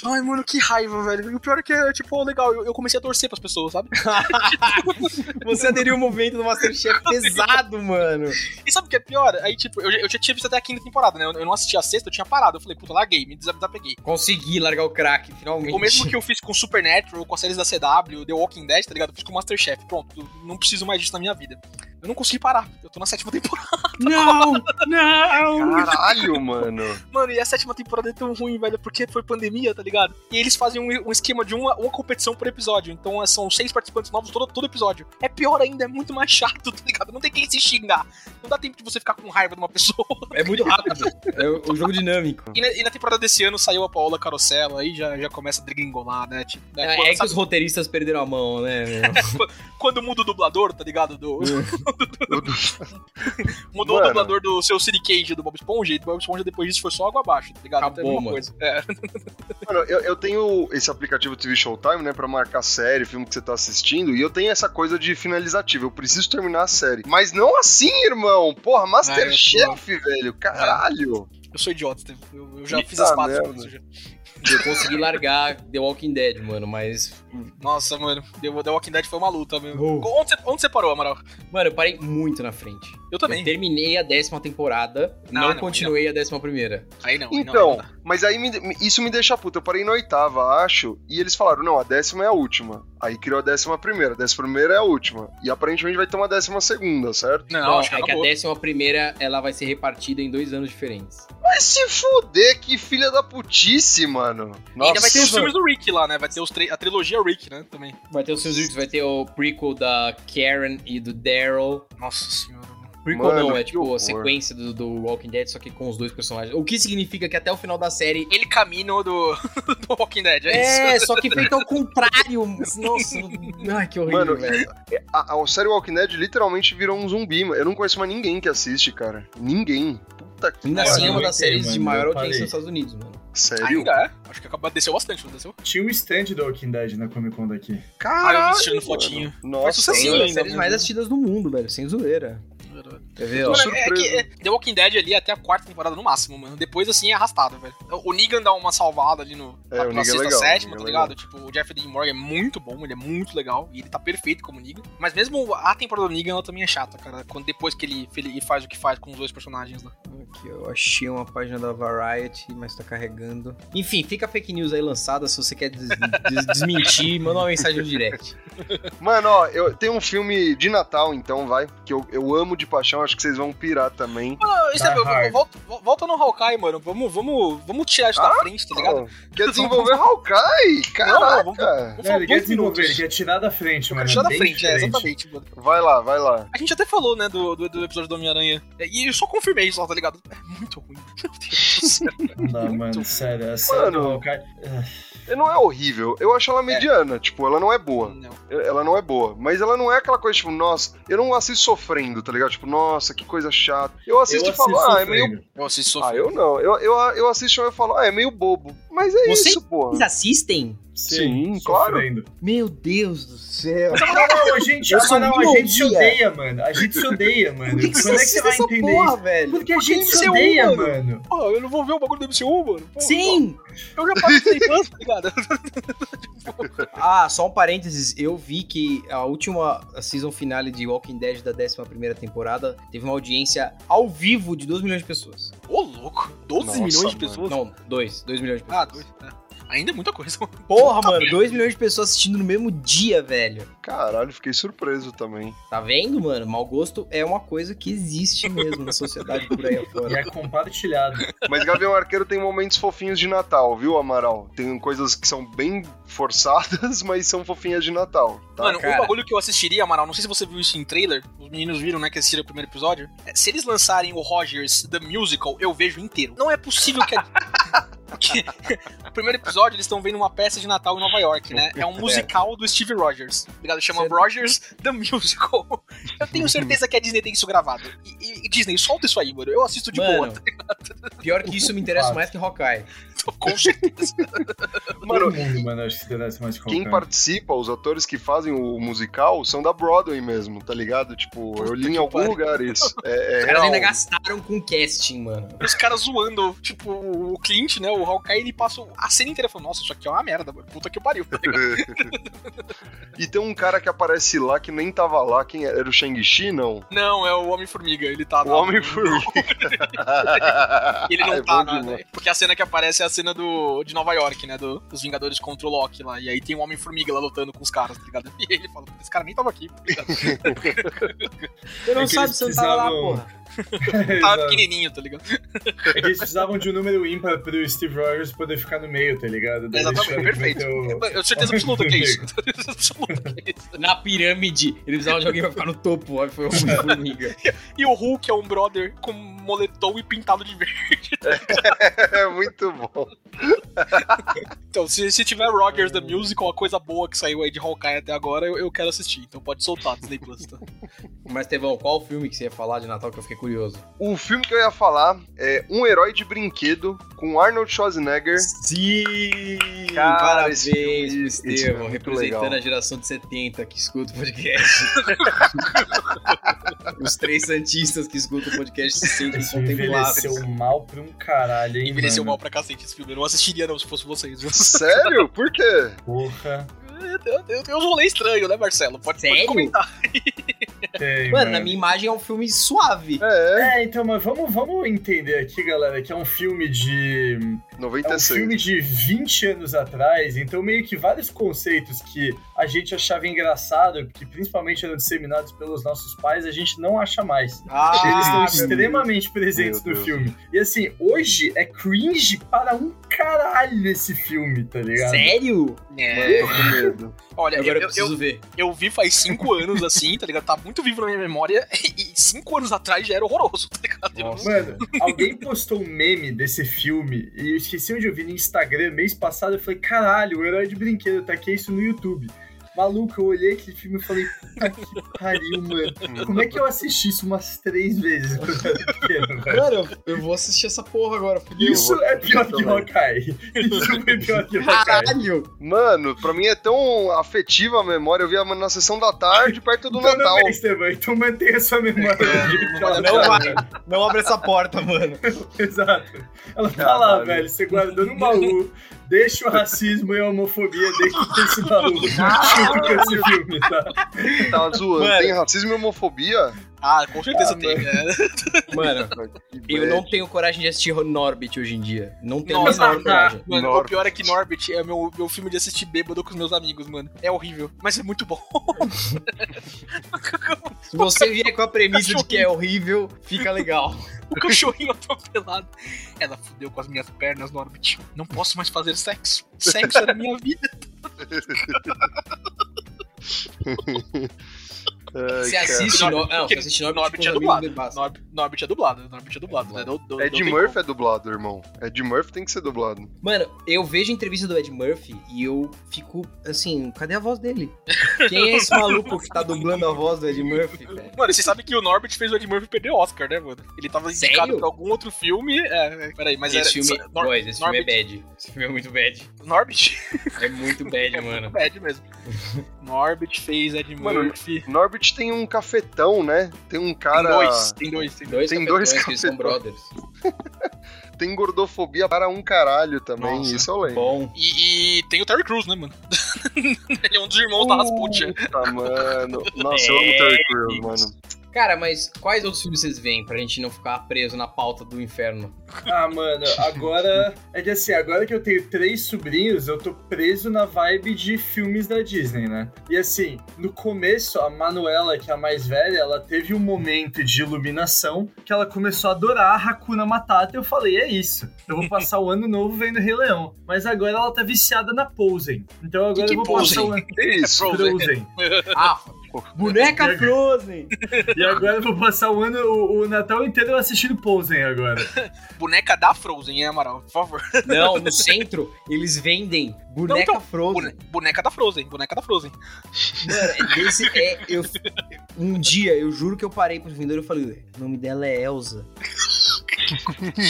Ai, mano, que raiva, velho. E o pior é que é, tipo, legal, eu, eu comecei a torcer pras pessoas, sabe? (laughs) Você aderiu ao movimento do Masterchef pesado, mano. E sabe o que é pior? Aí, tipo, eu, já- eu já tinha visto até a quinta temporada, né? Eu, eu não assisti a sexta, eu tinha parado. Eu falei, puta, larguei, me desa- desapeguei. Consegui largar o crack, finalmente. O mesmo que eu fiz com Supernatural, com as séries da CW, The Walking Dead, tá ligado? Eu fiz com Masterchef. Pronto, não preciso mais disso na minha vida. Eu não consegui parar. Eu tô na sétima temporada. (laughs) Não! Não! Caralho, mano. Mano, e a sétima temporada é tão ruim, velho, porque foi pandemia, tá ligado? E eles fazem um, um esquema de uma, uma competição por episódio. Então é, são seis participantes novos todo, todo episódio. É pior ainda, é muito mais chato, tá ligado? Não tem quem se xingar. Não dá tempo de você ficar com raiva de uma pessoa. É muito rápido. É o o jogo dinâmico. E na, e na temporada desse ano saiu a Paola Carosella, aí já, já começa a degringolar, né? Tipo, né? É, Quando, é que sabe, os roteiristas perderam a mão, né, (laughs) quando muda o dublador, tá ligado? Do, (laughs) mudou Mano. o dublador do seu City Cage do Bob Esponja, e do Bob Esponja depois disso foi só água abaixo, tá ligado? Acabou, Então é a mesma mano. coisa. É. (laughs) Mano, eu, eu tenho esse aplicativo TV Showtime, né, pra marcar série, filme que você tá assistindo, e eu tenho essa coisa de finalizativo. Eu preciso terminar a série. Mas não assim, irmão. Porra, Masterchef, velho. Caralho. Eu sou idiota, Steve. eu, eu já Eita fiz as já. Eu consegui largar The Walking Dead, mano, mas. Nossa, mano, The, Walking Dead foi uma luta mesmo. Oh. Onde, você, onde você parou, Amaral? Mano, eu parei muito na frente. Eu também. Eu terminei a décima temporada, Não, não, não, continuei a décima primeira. Aí não, aí não, aí Então, não. Mas aí me- isso me deixa puto. Eu parei na oitava, acho, e eles falaram: não, a décima é a última. Aí criou a décima primeira. A décima primeira é a última. E aparentemente vai ter uma décima segunda, certo? Não, Não, acho que é que a acabou. décima primeira ela vai ser repartida em dois anos diferentes. Vai se fuder, que filha da putice, mano. E ainda vai ter os Nossa. filmes do Rick lá, né? Vai ter os a trilogia Rick, né? Também. Vai ter os seus Ricks, vai ter o prequel da Karen e do Daryl. Nossa senhora. Mano. Prequel Mano, não, é tipo horror. a sequência do, do Walking Dead, só que com os dois personagens. O que significa que até o final da série. Ele caminho do, (laughs) do Walking Dead, é, É, isso. só que feito ao contrário. Nossa, ai, que horrível, Mano, velho. A, a série Walking Dead literalmente virou um zumbi. mano. Eu não conheço mais ninguém que assiste, cara. Ninguém. Puta que Ainda assim é uma das séries de maior audiência nos Estados Unidos, mano. Sério? Ainda é. Acho que acabou, desceu bastante, não desceu? Tinha um stand do Walking Dead na Comic Con daqui. Caralho, Ah, eu mano. fotinho. Nossa, sucesso. É Sim, uma das séries mais assistidas do mundo, velho, sem zoeira. Quer ver, ó? Mano, é que é, The Walking Dead ali até a quarta temporada no máximo, mano. Depois, assim, é arrastado, velho. O Negan dá uma salvada ali no, É, na, na é sexta, legal, sétima, tá é ligado? Tipo, o Jeff Dean Morgan é muito bom, ele é muito legal. E ele tá perfeito como Negan. Mas mesmo a temporada do Negan, ela também é chata, cara. Quando, depois que ele, ele faz o que faz com os dois personagens lá. Aqui, eu achei uma página da Variety, mas tá carregando. Enfim, fica a fake news aí lançada. Se você quer des- des- desmentir, (laughs) manda uma mensagem no direct. Mano, ó, eu tenho um filme de Natal, então, vai. Que eu, eu amo de paixão, acho que vocês vão pirar também. Ah, isso é, volta, volta no Hawkeye, mano. Vamos, vamos, vamos tirar isso da frente, tá ligado? Quer desenvolver Hawkeye? Caraca! Vamos Não, ele quer dois desenvolver, minutos. ele quer tirar da frente, mano. Tirar da frente, é, diferente. exatamente, mano. Vai lá, vai lá. A gente até falou, né, do, do, do episódio do Homem-Aranha. E eu só confirmei só, tá ligado? É muito ruim. Meu Deus. (laughs) Não mano, sério. Série Mano. do Hawkeye... Não é horrível, eu acho ela mediana, tipo, ela não é boa. Não. Ela não é boa, mas ela não é aquela coisa, tipo, nossa, eu não assisto sofrendo, tá ligado? Tipo, nossa, que coisa chata. Eu assisto Eu e falo, assisto ah, é meio. Eu assisto Ah, sofrendo. eu não. Eu, eu, eu assisto e eu falo, ah, é meio bobo. Mas é Você- isso, porra. Vocês assistem? Sim, claro. sofrendo. Meu Deus do céu. Não, não, a gente, sou não, a gente se odeia, mano. A gente se odeia, mano. Por que, que Quando é que você vai entender porra, isso? velho? Porque a gente se MCU, odeia, mano. mano. Pô, eu não vou ver o bagulho do MCU, mano. Pô, Sim! Eu já passei seis anos, tá ligado? (laughs) Ah, só um parênteses. Eu vi que a última season finale de Walking Dead da 11 temporada teve uma audiência ao vivo de 2 milhões de pessoas. Ô, louco. 12 Nossa, milhões de mano. pessoas? Não, 2. 2 milhões de pessoas. Ah, dois. É. Ainda é muita coisa. Porra, mano, 2 milhões de pessoas assistindo no mesmo dia, velho. Caralho, fiquei surpreso também. Tá vendo, mano? Mau gosto é uma coisa que existe mesmo na sociedade por aí E afora. é compartilhado. Mas Gavião Arqueiro tem momentos fofinhos de Natal, viu, Amaral? Tem coisas que são bem forçadas, (laughs) mas são fofinhas de Natal, tá? Mano, cara. um bagulho que eu assistiria, Amaral, não sei se você viu isso em trailer, os meninos viram, né, que assistiram o primeiro episódio. É, Se eles lançarem o Rogers The Musical, eu vejo inteiro. Não é possível que... Porque (laughs) o primeiro episódio eles estão vendo uma peça de Natal em Nova York, né? É um (laughs) musical do Steve Rogers. Ligado? Chama Certo. Rogers The Musical. (laughs) Eu tenho certeza que a Disney tem isso gravado. E, e- e Disney, solta isso aí, mano. Eu assisto de boa. Mano, Pior que isso me interessa mais que Hawkeye. (laughs) Com certeza. Mano, mano, acho que Quem participa, os atores que fazem o musical, são da Broadway mesmo, tá ligado? Tipo, eu li em algum pariu. lugar isso. É, é Os caras ainda gastaram com casting, mano. Os caras zoando, tipo, o Clint, né? O Hawkeye, ele passa a cena inteira falando, nossa, isso aqui é uma merda, mano. Puta que pariu. tá (laughs) e tem um cara que aparece lá que nem tava lá, quem era? Era o Shang-Chi, não? Não, é o Homem-Formiga, ele tá O Homem-Formiga. (laughs) Ele não É tá, né? Porque a cena que aparece é a cena do, de Nova York, né? Do, dos Vingadores contra o Loki lá. E aí tem o Homem-Formiga lá lutando com os caras, tá ligado? (laughs) E ele fala, esse cara nem tava aqui. tá? Você não É sabe se você não tava lá, precisavam- porra. Tava pequenininho, tá ligado? É que eles precisavam de um número ímpar pro Steve Rogers poder ficar no meio, tá ligado? Daí eles Exatamente, perfeito. o- Eu tenho certeza absoluta que é isso. (laughs) Certeza absoluta que é isso. Na pirâmide, eles precisavam de alguém pra ficar no topo. Aí foi o Homem-Formiga. (laughs) E o Hulk é um brother com moletom e pintado de verde. (laughs) é muito bom. Então, se, se tiver Rogers The Musical, a coisa boa que saiu aí de Hawkeye até agora, eu, eu quero assistir. Então pode soltar Disney Plus, tá? Mas, Tevão, qual o filme que você ia falar de Natal que eu fiquei curioso? O filme que eu ia falar é Um Herói de Brinquedo, com Arnold Schwarzenegger. Sim! Cara, Parabéns muito representando legal. a geração de 70 que escuta o podcast. (laughs) Os três santistas que escutam o podcast se sentem contemplados. envelheceu mal pra um caralho, hein, Envelheceu mano? mal pra cacete esse filme. Eu não assistiria não se fosse vocês. viu? Sério? Por quê? Porra. Eu, eu, eu rolê estranho, né, Marcelo? Pode, pode Sério? comentar. Tem, Mano, na minha imagem é um filme suave. É, É, então, mas vamos, vamos entender aqui, galera, que é um filme de. É um 96. filme de 20 anos atrás, então meio que vários conceitos que a gente achava engraçado, que principalmente eram disseminados pelos nossos pais, a gente não acha mais. Ah, Eles estão extremamente presentes Meu no Deus. filme. E assim, hoje é cringe para um caralho esse filme, tá ligado? Sério? É. Mano, tô com medo. Olha, Agora eu, eu, eu, preciso ver. eu vi faz cinco anos, assim, tá ligado? Tá muito vivo na minha memória. (laughs) E cinco anos atrás já era horroroso, tá ligado? Eu Nossa. Mano, alguém postou um meme desse filme e eu esqueci onde eu vi no Instagram mês passado. Eu falei, caralho, o herói de brinquedo, tá aqui isso no YouTube. Maluco, eu olhei aquele filme e falei, puta que pariu, mano. Como é que eu assisti isso umas três vezes (laughs) quando eu era pequeno, velho? Mano, eu- vou assistir essa porra agora. fudeu. Isso é pior que. Hawkeye. Isso foi pior que Hawkeye. Caralho! Mano, pra mim é tão afetiva a memória. Eu via na sessão da tarde, perto do Então Natal. não é, Esteban, então mantenha memória jeito que ela Não vai. Não abre essa porta, mano. Exato. Ela tá lá, velho, você guardou no baú. Deixa o racismo e a homofobia dentro desse baú. Junto com esse filme, tá? Tá zoando. Mano. Tem racismo e homofobia? Ah, com certeza Ah, tem. né? (laughs) Mano, eu não tenho coragem de assistir Norbit hoje em dia. Não tenho a Nossa, menor coragem. Mano, Norbit. o pior é que Norbit é meu, meu filme de assistir bêbado com os meus amigos, mano. É horrível, mas é muito bom. (laughs) Se você vier com a premissa de que é horrível, fica legal. O cachorrinho atropelado. Ela fudeu com as minhas pernas, Norbit. Não posso mais fazer sexo. Sexo era minha vida. (laughs) Você assiste Nor- Norbit. Não, porque você assiste Norbit Norbit é dublado. Norbit é dublado. Norbit é dublado. né? Não- não- não Ed Murphy como. é dublado, irmão. Ed Murphy tem que ser dublado. Mano, eu vejo a entrevista do Ed Murphy e eu fico assim, cadê a voz dele? Quem é esse (laughs) maluco que tá dublando a voz do Ed Murphy, velho? Mano, você sabe que o Norbit fez o Ed Murphy perder Oscar, né, mano? Ele tava indicado Sério? pra algum outro filme. É, é, peraí, mas esse era. filme, Nor- boys, esse filme é Norbit- bad. Esse filme é muito bad. Norbit? É muito bad, (laughs) É mano. muito bad mesmo. (laughs) Norbit fez Ed Mano, Murphy. Norbit tem um cafetão, né? Tem um cara. Tem dois, tem dois, tem dois. Tem cafetões dois eles são cafetões. brothers. (laughs) Tem gordofobia para um caralho também. Nossa, isso eu lembro. Bom. E, e tem o Terry Crews, né, mano? (laughs) Ele é um dos irmãos da Rasputia. Puta, mano. Nossa, eu amo É, Terry Crews, mano. Cara, mas quais outros filmes vocês veem pra gente não ficar preso na pauta do inferno? Ah, mano, agora. É que assim, agora que eu tenho três sobrinhos, eu tô preso na vibe de filmes da Disney, né? E assim, no começo, a Manuela, que é a mais velha, ela teve um momento de iluminação que ela começou a adorar a Hakuna Matata. E eu falei, é isso. Eu vou passar o ano novo vendo Rei Leão. Mas agora ela tá viciada na Posen. Então agora Que eu que vou passar o Posen? ano. Que isso? Frozen. Frozen. Ah, boneca Frozen! (laughs) E agora eu vou passar o ano, o, o Natal inteiro assistindo Posen agora. (laughs) Boneca da Frozen, hein, Amaral? Por favor. Não, no (laughs) centro eles vendem boneca Não, então, Frozen. Bone- Boneca da Frozen, boneca da Frozen. Mano, desse é. Eu, um dia, eu juro que eu parei pro vendedor e falei: o nome dela é Elsa.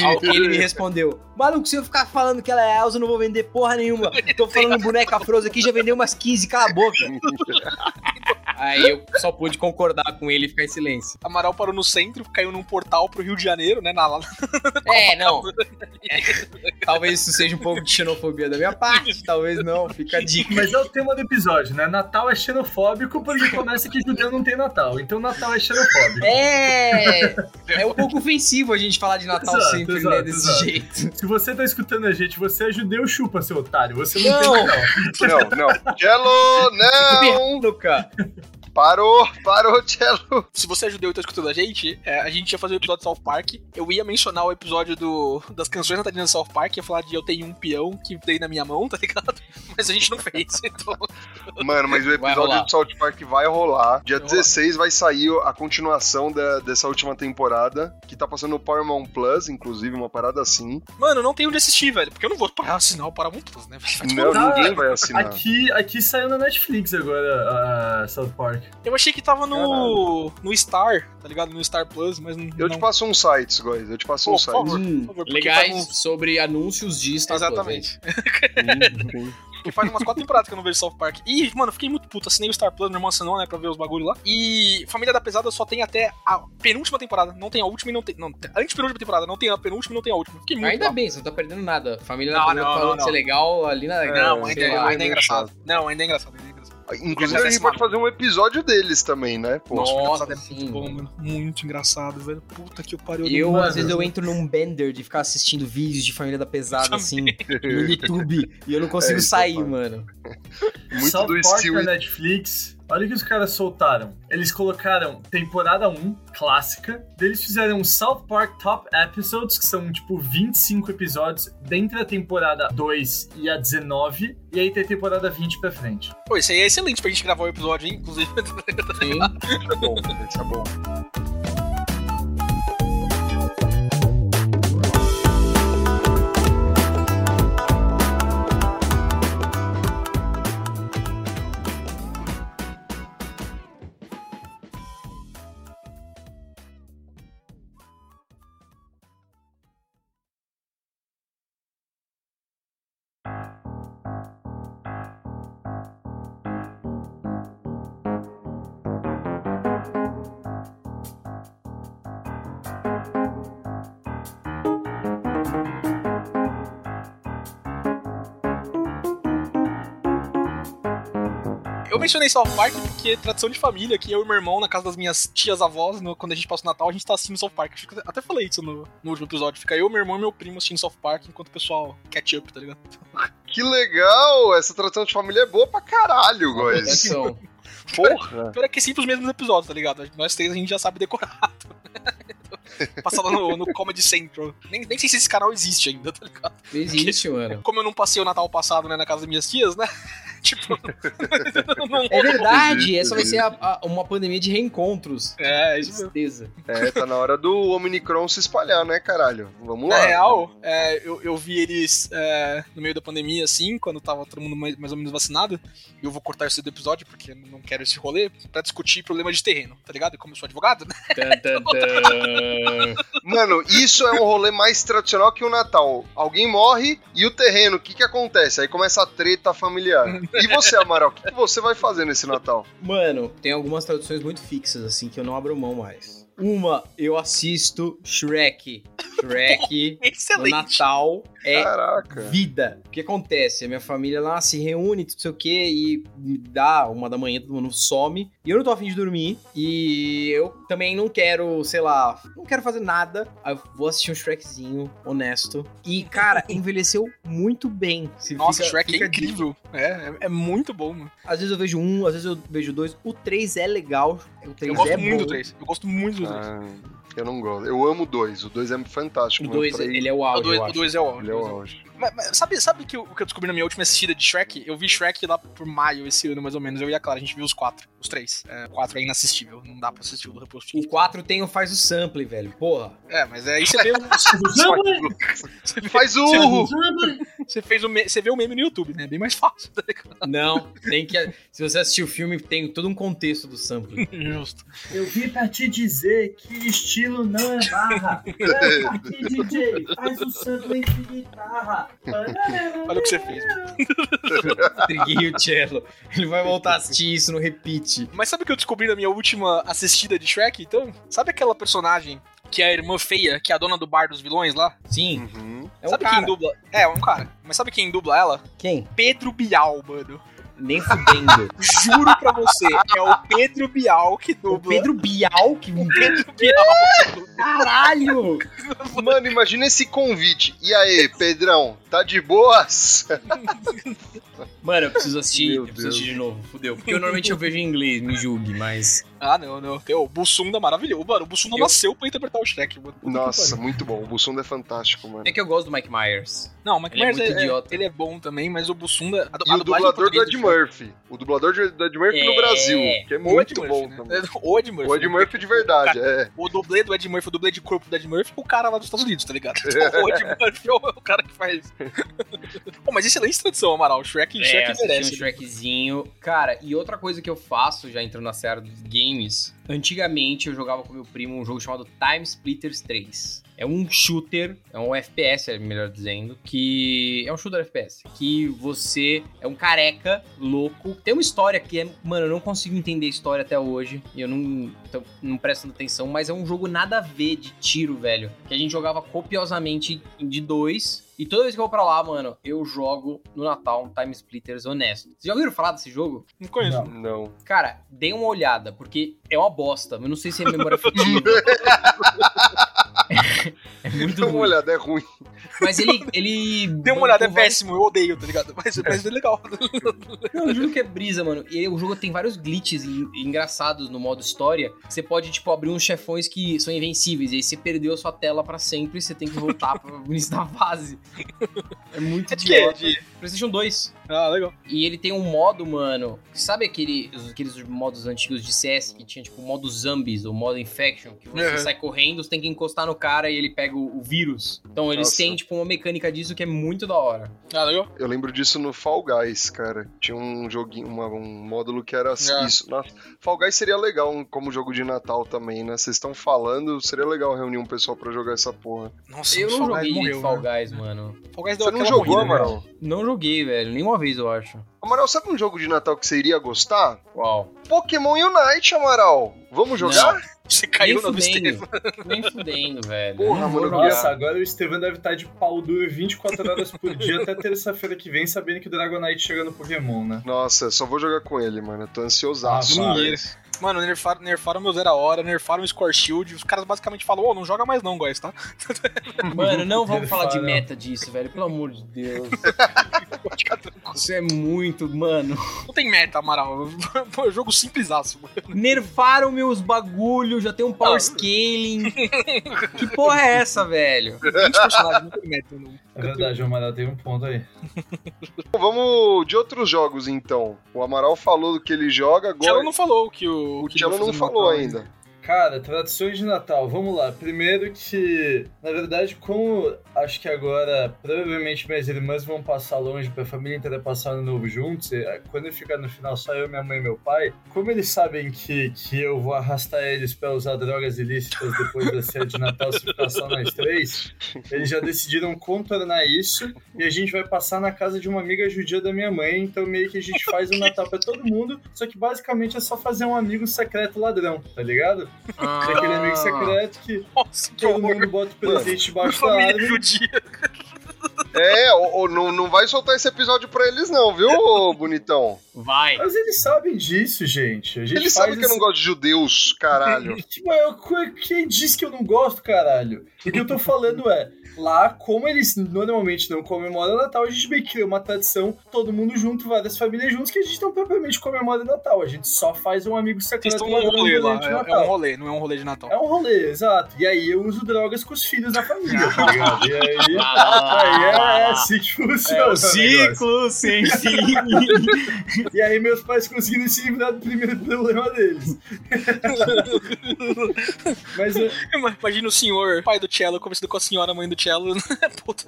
Ao que ele me (laughs) respondeu: Maluco, se eu ficar falando que ela é Elsa, eu não vou vender porra nenhuma. Tô falando boneca Frozen aqui, já vendeu umas 15, cala a boca. (laughs) Aí eu só pude concordar com ele e ficar em silêncio. Amaral parou no centro, caiu num portal pro Rio de Janeiro, né? Na, É, não. É, (laughs) talvez isso seja um pouco de xenofobia da minha parte, talvez não. Fica a dica. Mas é o tema do episódio, né? Natal é xenofóbico porque começa que judeu não tem Natal. Então Natal é xenofóbico. É. É um pouco ofensivo a gente falar de Natal Exato, sempre, exato, né? Desse exato. jeito. Se você tá escutando a gente, você é judeu, chupa, seu otário. Você não, Não. tem (laughs) Natal. Não, não. Cello, (laughs) não! Luca. Parou, parou, Cello. Se você é judeu e tá escutando a gente, é, a gente ia fazer o episódio de South Park. Eu ia mencionar o episódio do, das canções natalinas de South Park, ia falar de Eu Tenho um Peão que dei na minha mão, tá ligado? (laughs) Mas a gente não fez, então. Mano, mas o episódio rolar. do South Park vai rolar. Dia Vai rolar. 16 vai sair a continuação da- dessa última temporada, que tá passando no Paramount Plus, inclusive, uma parada assim. Mano, não tem onde assistir, velho, porque eu não vou assinar o Paramount Plus, né? Não, ninguém vai assinar. Aqui, aqui saiu na Netflix agora, a South Park. Eu achei que tava no, no Star, tá ligado? No Star Plus, mas não. Eu te passo uns sites, guys. Eu te passo uns sites. favor. Hum, favor, legais faz sobre anúncios de Star Plus, Exatamente. Sim, (laughs) sim. Porque faz umas quatro temporadas que eu não vejo South Park. E, mano, fiquei muito puto. Assinei o Star Plus, meu irmão assinou, né, pra ver os bagulho lá. E Família da Pesada só tem até a penúltima temporada. Não tem a última e não tem. Não, a antepenúltima temporada. Não tem a penúltima e não tem a última. Fiquei muito Ainda bravo. bem, você não tá perdendo nada. Família Não, da não, falou não, de ser legal ali na. Não, ainda, lá. ainda é é engraçado. Não, ainda é engraçado, ainda é engraçado. Inclusive, a gente pode fazer um episódio deles também, né? Pô. Nossa, é sim. muito bom, mano. Muito engraçado, velho. Puta que o pariu. Eu, Mano, às vezes, eu entro num bender de ficar assistindo vídeos de família da pesada, assim, no YouTube, e eu não consigo É, isso sair, mano. Muito South do estilo. Netflix. Olha o que os caras soltaram. Eles colocaram temporada 1, clássica. Daí Eles fizeram um South Park Top Episodes, que são tipo 25 episódios dentre a temporada 2 e a 19. E aí tem a temporada 20 pra frente. Pô, isso aí é excelente pra gente gravar o episódio, hein? Inclusive. Sim. É (laughs) bom, é bom. Mencionei South Park porque é tradição de família, que eu e meu irmão, na casa das minhas tias avós, no- quando a gente passa o Natal, a gente tá assistindo South Park. Eu até falei isso no, no último episódio. Fica eu, meu irmão e meu primo assistindo South Park, enquanto o pessoal catch up, tá ligado? (laughs) Que legal! Essa tradição de família é boa pra caralho, guys. (laughs) Porra! Pior é que é sempre os mesmos episódios, tá ligado? Nós três a gente já sabe decorado. (laughs) Passar lá no, no Comedy Central. Nem, nem sei se esse canal existe ainda, tá ligado? Existe, mano. Como eu não passei o Natal passado, né, na casa das minhas tias, né? Tipo. não- (laughs) É verdade, Existe, essa vai ser a- a- uma pandemia de reencontros. É, isso mesmo. Tristeza. É, tá na hora do Omnicron se espalhar, né, caralho? Vamos Na lá. real, é, eu, eu vi eles é, no meio da pandemia, assim, quando tava todo mundo mais, mais ou menos vacinado. E eu vou cortar isso do episódio, porque eu não quero esse rolê, pra discutir problema de terreno, tá ligado? E como eu sou advogado, né? (laughs) Mano, isso é um rolê mais tradicional que o Natal. Alguém morre e o terreno, o que que acontece? Aí começa a treta familiar. (laughs) E você, Amaral, o que, você vai fazer nesse Natal? Mano, tem algumas traduções muito fixas, assim, que eu não abro mão mais. Uma, eu assisto Shrek. Shrek (laughs) no Excelente. Natal é Caraca. vida. O que acontece? A minha família lá se reúne, não sei o que, e me dá uma da manhã, todo mundo some. E eu não tô afim de dormir. E eu também não quero, sei lá, não quero fazer nada. Aí eu vou assistir um Shrekzinho, honesto. E, cara, (laughs) envelheceu muito bem. Se Nossa, fica- Shrek fica é incrível. É, é, é muito bom, mano. Às vezes eu vejo um, às vezes eu vejo dois. O 3 é legal. O 3 Eu gosto é muito bom. do 3. Eu gosto muito do 3. Ah, eu não gosto. Eu amo o 2. O 2 é fantástico. O mas 2, três- ele é o O auge, 2 eu o dois é o Ele é o auge. Mas, mas sabe, sabe que o, o que eu descobri na minha última assistida de Shrek? Eu vi Shrek lá por maio esse ano, mais ou menos. Eu e a Clara, a gente viu os quatro. Os três. É, o 4 é inassistível. Não dá pra assistir o do reposto. O 4 tem o faz o sample, velho. Porra. É, mas aí você vê o. (laughs) você vê- Faz o urro! Você fez o me... Você vê o meme no YouTube, né? É bem mais fácil. tá? Não, tem que. Se você assistir o filme, tem todo um contexto do sample. (laughs) Justo. Eu vim pra te dizer que estilo não é barra. É aqui, DJ, faz o sample de guitarra. Olha o que você fez. Triguinho cello. Ele vai voltar a assistir isso no repeat. Mas sabe o que eu descobri na minha última assistida de Shrek, então? Sabe aquela personagem que é a irmã feia, que é a dona do bar dos vilões lá? Sim, Uhum. é um sabe cara. quem dubla? É, é um cara. Mas sabe quem dubla ela? Quem? Pedro Bial, mano. Nem fudendo. (laughs) Juro pra você, é o Pedro Bial que o dubla. Pedro Bial, que Pedro Bial. caralho! Mano, imagina esse convite. E aí, Pedrão, tá de boas? Mano, eu preciso assistir, Meu eu preciso Deus. assistir de novo, fudeu. Porque eu normalmente eu vejo em inglês, me julgue, mas. Ah, não, não. Tem o Bussunda maravilhoso. Mano, o Bussunda Eu- nasceu pra interpretar o Shrek, mano. Nossa, muito bom. O Bussunda é fantástico, mano. É que eu gosto do Mike Myers. Não, o Mike Ele é Myers muito é, é- idiota. ele é bom também, mas o Bussunda. A, E a o dublador do Ed Shrek- Murphy. O dublador de- do Ed Murphy no É. Brasil, que é muito Ed bom Murphy, também. né? (laughs) O Ed Murphy. O Ed Murphy de verdade, é. O dublê do Ed Murphy, o dublê de corpo do Ed Murphy, o cara lá dos Estados Unidos, tá ligado? Então, (laughs) (laughs) o Ed Murphy é o, é cara que faz. Pô, mas excelente tradição, Amaral. O Shrek, É, Shrek merece. um Shrekzinho. Cara, e outra coisa que eu faço, já entrando na série dos games, antigamente eu jogava com meu primo um jogo chamado Time Splitters 3. É um shooter, é um FPS, é melhor dizendo, que é um shooter FPS, que você é um careca louco. Tem uma história que é, mano, eu não consigo entender a história até hoje, e eu não tô não prestando atenção, mas é um jogo nada a ver de tiro, velho, que a gente jogava copiosamente de dois. E toda vez que eu vou pra lá, mano, eu jogo no Natal um Time Splitters honesto. Vocês já ouviram falar desse jogo? Não conheço. Não. Não. Cara, dê uma olhada, porque é uma bosta. Eu não sei se é memória (laughs) afetiva. (laughs) é muito Dá uma ruim. olhada, é ruim. Mas ele. ele Dê uma olhada, é vários- péssimo, eu odeio, tá ligado? Mas, mas é legal. Não, eu juro que é brisa, mano. E o jogo tem vários glitches en- engraçados no modo história. Você pode, tipo, abrir uns chefões que são invencíveis. E aí você perdeu a sua tela pra sempre e você tem que voltar pro início da fase. É muito É idiota. De- PlayStation 2. Ah, legal. E ele tem um modo, mano. Sabe aquele, aqueles modos antigos de CS que tinha, tipo, o modo zombies, o modo infection, que você Uhum. sai correndo, você tem que encostar no cara e ele pega o, o vírus. Então eles Nossa. têm, tipo, uma mecânica disso que é muito da hora. Ah, legal. Eu lembro disso no Fall Guys, cara. Tinha um joguinho, uma- um módulo que era É. isso. Nossa, Fall Guys seria legal como jogo de Natal também, né? Vocês estão falando, seria legal reunir um pessoal pra jogar essa porra. Nossa, Eu não Fall Guys joguei morreu, Fall né? Guys, mano. Fall Guys deu Você não jogou, morrida, né? Amaral? Não joguei, velho. Nenhuma vez, eu acho. Amaral, sabe um jogo de Natal que você iria gostar? Qual? Pokémon Unite, Amaral. Vamos jogar? Você caiu Nem no. Estevam. Nem fudendo, velho. Porra, Não vou mano, jogar. Nossa, agora o Estevam deve estar de pau duro 24 horas por dia até terça-feira que vem, sabendo que o Dragonite chega no Pokémon, né? Nossa, só vou jogar com ele, mano. Eu tô ansiosaço. Ah. Mano, nerfaram, nerfaram meu Zero Hora, nerfaram o Score Shield. Os caras basicamente falam, ô, não joga mais não, guys, tá? (laughs) Mano, não vamos falar de meta disso, velho. Pelo amor de Deus. (laughs) Isso é muito, mano. Não tem meta, Amaral. (laughs) Pô, jogo simplisaço, mano. Nerfaram meus bagulho, já tem um power Ah. scaling. que porra é essa, velho? 20 personagens, não tem meta. Não. É verdade, o Amaral tem um ponto aí. Bom, Vamos de outros jogos, então. O Amaral falou do que ele joga, agora não falou que o. o vai não falou ainda. Cara, tradições de Natal, vamos lá. Primeiro que, na verdade, como acho que agora provavelmente minhas irmãs vão passar longe pra família inteira passar ano novo juntos, e, eh, quando ficar no final só eu, minha mãe e meu pai, como eles sabem que, que eu vou arrastar eles pra usar drogas ilícitas depois da ceia de Natal se ficar só nós três, eles já decidiram contornar isso e a gente vai passar na casa de uma amiga judia da minha mãe, então meio que a gente faz o Natal pra todo mundo, só que basicamente é só fazer um amigo secreto ladrão, tá ligado? Ah, É aquele amigo secreto que Nossa, que todo horror. mundo bota o presente debaixo da Família árvore. judia. É, ou, ou não, não vai soltar esse episódio pra eles, não, viu, bonitão? Vai. Mas eles sabem disso, gente. A gente Eles sabem que eu não esse- gosto de judeus, caralho. (laughs) Tipo, eu- quem disse que eu não gosto, caralho? O que eu tô falando é, lá, como eles normalmente não comemoram Natal, a gente meio que cria uma tradição, todo mundo junto, várias famílias juntos, que a gente não propriamente comemora Natal. A gente só faz um amigo Vocês secreto estão num ladrão rolê lá. o É, é um rolê, não é um rolê de Natal. É um rolê, exato. E aí eu uso drogas com os filhos da família, (laughs) tá ligado? E aí, Ah. aí é assim que funciona. É o ciclo sem fim. E aí meus pais conseguiram se livrar do primeiro problema deles. (laughs) Mas Imagina o senhor, pai do Cello, conversando com a senhora, mãe do Cello. (laughs) Puta,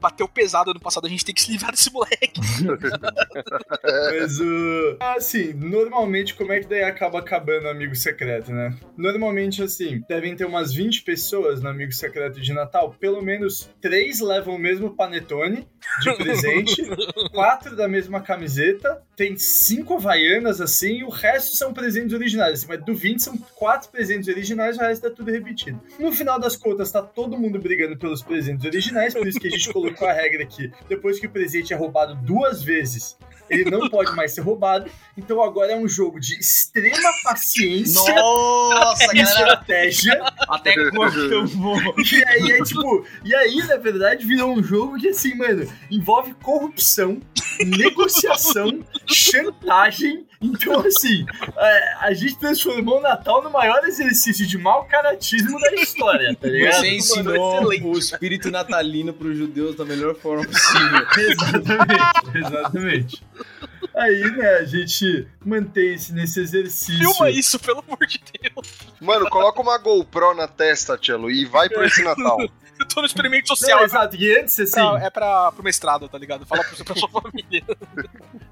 bateu pesado ano passado, a gente tem que se livrar desse moleque. (laughs) Mas o. assim, normalmente como é que daí acaba acabando o amigo secreto, né? Normalmente, assim, devem ter umas 20 pessoas no amigo secreto de Natal. Pelo menos três levam o mesmo panetone de presente, (laughs) quatro da mesma camiseta, tem cinco havaianas assim, e o resto são presentes originais. Assim, mas do 20 são quatro presentes originais, o resto é tudo repetido. No final das contas, tá todo mundo brigando pelos presentes originais, por isso que a gente colocou a regra aqui. Depois que o presente é roubado duas vezes, ele não pode mais ser roubado. Então agora é um jogo de extrema paciência Nossa, e galera. estratégia. Até cortou bom. E aí é tipo. E aí, na verdade, virou um jogo que, assim, mano, envolve corrupção, negociação, chantagem. Então, assim, a, a gente transformou o Natal no maior exercício de mau caratismo da história, tá ligado? Você ensinou excelente. o espírito natalino pros judeus da melhor forma possível. (laughs) Exatamente, exatamente. Aí, né, a gente mantém-se nesse exercício. Filma isso, pelo amor de Deus. Mano, coloca uma GoPro na testa, Tchelo, e vai pra esse Natal. (laughs) Eu tô no experimento Não, social. exato, e antes, assim, Pra- é pra, pro mestrado, tá ligado? Fala pro, pra sua (laughs) família.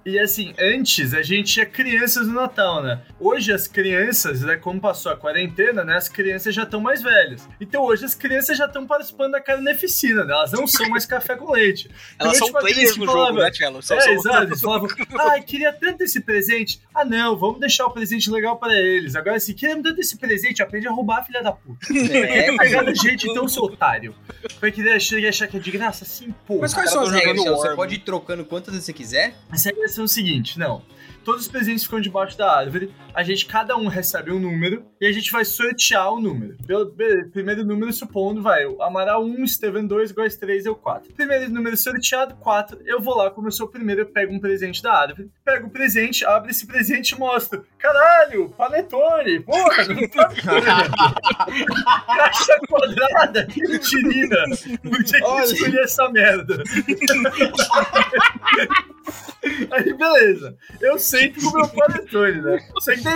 E assim, antes a gente tinha crianças no Natal, né? Hoje as crianças, né, como passou a quarentena, né, as crianças já estão mais velhas. Então hoje as crianças já estão participando da carneficina, né? Elas não (laughs) são mais café com leite. Elas Então, são tipo, a players no falava, jogo, né? São, É, são- exato. Eles falavam, (laughs) ai, queria tanto esse presente. Ah, não, vamos deixar o presente legal para eles. Agora, assim, querendo tanto esse presente, aprende a roubar, filha da puta. É, Pegar do jeito então, seu otário. Vai querer achar, achar que é de graça? Sim, pô. Mas quais são as regras? Você pode ir trocando quantas vezes você quiser? As regras são o seguinte, não. Todos os presentes ficam debaixo da árvore, a gente, cada um recebe um número, e a gente vai sortear o número. Pelo, primeiro número, supondo, vai, o Amaral 1, Steven 2, iguais 3, eu 4. Primeiro número sorteado, 4, eu vou lá, como eu sou o primeiro, eu pego um presente da árvore, pego o presente, abro esse presente e mostro. Caralho, panetone, porra, não tá (laughs) Caixa quadrada, que mentirina. Por que que escolhi essa merda? (laughs) Aí, beleza. Eu sento com o meu (laughs) panetone, né?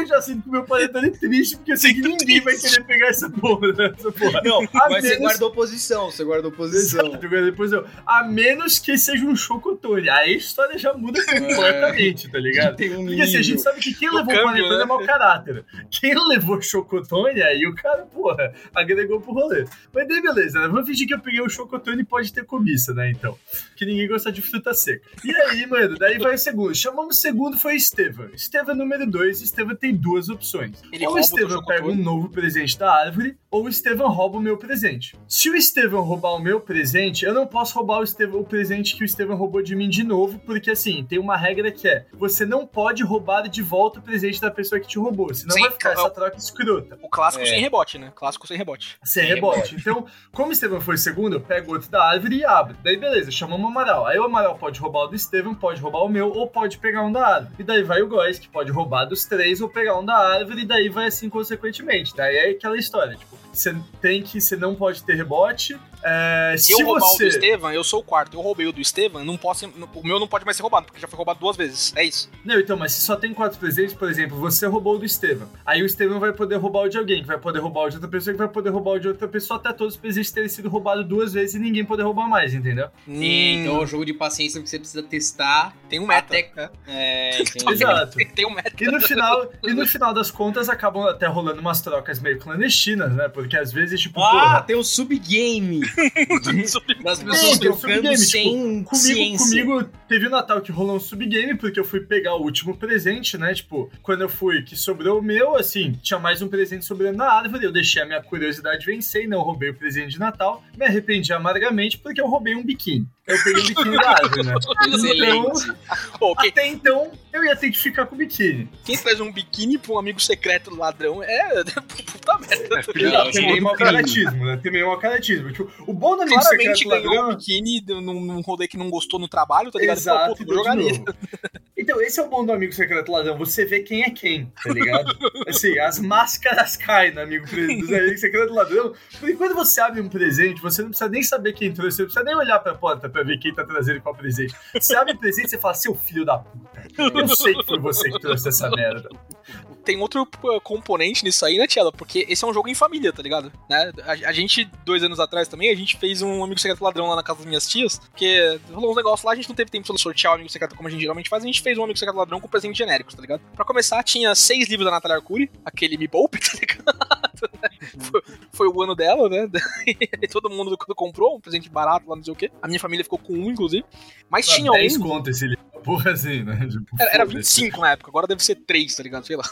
Eu já sinto com o meu panetone triste, porque eu sei que ninguém vai querer pegar essa porra, né? Essa porra. Não, A mas você menos- guardou posição, você guardou posição. Exato, eu. A menos que seja um chocotone. Aí a história já muda completamente, tá ligado? Tem um Porque assim, a gente sabe que quem O levou o panetone né? é mau caráter. Quem levou chocotone, aí o cara, porra, agregou pro rolê. Mas daí beleza, né? Vamos fingir que eu peguei o chocotone e pode ter cobiça, né? Então. Que ninguém gosta de fruta seca. E aí, mano, daí vai o segundo. Chamamos o segundo, foi Estevam. Estevam número 2, Estevam tem duas opções. Ele ou Estevam pega um novo presente da árvore, ou o Estevam rouba o meu presente. Se o Estevam roubar o meu presente, eu não posso roubar o, Estevam, o presente que o Estevam roubou de mim de novo, porque assim, tem uma regra que é: você não pode roubar de volta o presente da pessoa que te roubou, senão Sim, vai ficar é essa o- troca escrota. O clássico É. sem rebote, né? Clássico sem rebote. Sem Sem rebote. Então, como o Estevam foi o segundo, eu pego outro da árvore e abro. Daí, beleza, chamamos o Amaral. Aí o Amaral pode roubar o do Estevam, pode roubar o meu, ou pode pegar um da árvore. E daí vai o Góis, que pode roubar dos três ou pegar um da árvore, e daí vai assim consequentemente. Daí é aquela história, tipo, você tem que, você não pode ter rebote. É, Se se eu roubar o do você. Estevam, eu sou o quarto. Eu roubei o do Estevam, não posso, o meu não pode mais ser roubado, porque já foi roubado duas vezes. É isso. Não, então, mas se só tem quatro presentes, por exemplo, você roubou o do Estevam. Aí o Estevam vai poder roubar o de alguém, que vai poder roubar o de outra pessoa, que vai poder roubar o de outra pessoa, até todos os presentes terem sido roubados duas vezes e ninguém poder roubar mais, entendeu? Sim, então é Hum, um jogo de paciência que você precisa testar. tem um meta. Até- É. (laughs) Exato. Tem um meta. E no (laughs) final, e no final das contas, acabam até rolando umas trocas meio clandestinas, né? Porque às vezes, tipo, Ah, porra, tem um subgame. (laughs) Das Tem, pessoas tem um trocando subgame, sem comigo, ciência. comigo teve o Natal que rolou um subgame, porque eu fui pegar o último presente, né? Tipo, quando eu fui, que sobrou o meu, assim, tinha mais um presente sobrando na árvore, eu deixei a minha curiosidade vencer e não roubei o presente de Natal. Me arrependi amargamente porque eu roubei um biquíni. Eu peguei o biquíni da árvore, né? Então. Pô, quem, até então, eu ia ter que ficar com o biquíni. quem traz um biquíni pra um amigo secreto ladrão (laughs) é. Puta merda. Filha da Tem meio mau puta. caratismo, né? Tem meio mau caratismo. Tipo, o bom do amigo Claramente secreto ganhou um ladrão... biquíni num, num rolê que não gostou no trabalho, tá ligado? Exato, Pô, pô, jogar novo. Então, esse é o bom do amigo secreto ladrão. Você vê quem é quem, tá ligado? (laughs) Assim, as máscaras caem no amigo amigos secreto ladrão. Porque quando você abre um presente, você não precisa nem saber quem trouxe, você não precisa nem olhar pra porta pra ver quem tá trazendo qual presente. Você abre o presente e você fala, seu filho da puta, eu sei que foi você que trouxe essa merda. Tem outro uh, componente nisso aí, né, Tiela? Porque esse é um jogo em família, tá ligado? Né? A, a gente, dois anos atrás também, a gente fez um amigo secreto ladrão lá na casa das minhas tias, porque rolou uns negócios lá, a gente não teve tempo de sortear o amigo secreto como a gente geralmente faz, a gente fez um amigo secreto ladrão com presentes genéricos, tá ligado? Pra começar, tinha seis livros da Natália Arcuri, aquele Me Poupe, (laughs) tá ligado? foi, foi o ano dela, né? (laughs) E todo mundo comprou um presente barato lá, não sei o quê. A minha família ficou com um, inclusive. Mas tinha 10 um. conto esse livro. Porra, assim, né? Tipo, Era, era foda-se. 25 na época, agora deve ser 3, tá ligado? Sei lá.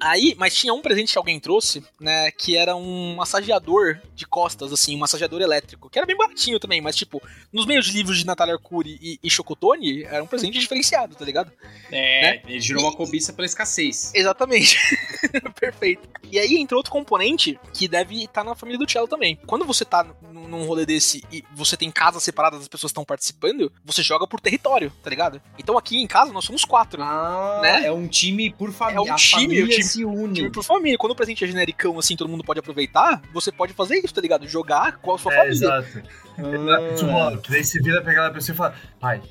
Aí, mas tinha um presente que alguém trouxe, né? Que era um massageador de costas, assim, um massageador elétrico. Que era bem baratinho também, mas tipo, nos meios de livros de Natália Arcuri e, e Chocotone, era um presente diferenciado, tá ligado? É, ele girou uma cobiça pela escassez. Exatamente. (laughs) Perfeito. E aí entra outro componente que deve estar na família do Cello também. Quando você tá num rolê desse e você tem casas separadas das pessoas estão participando, você joga por território, tá ligado? Então aqui em casa nós somos quatro. Ah, Né? é um time por família. É um time, família o time- se une. Time por família. Quando o presente é genericão, assim, todo mundo pode aproveitar, você pode fazer isso, tá ligado? Jogar com a sua É, família. exato. Ah. Daí você vira pra aquela pessoa e fala, pai,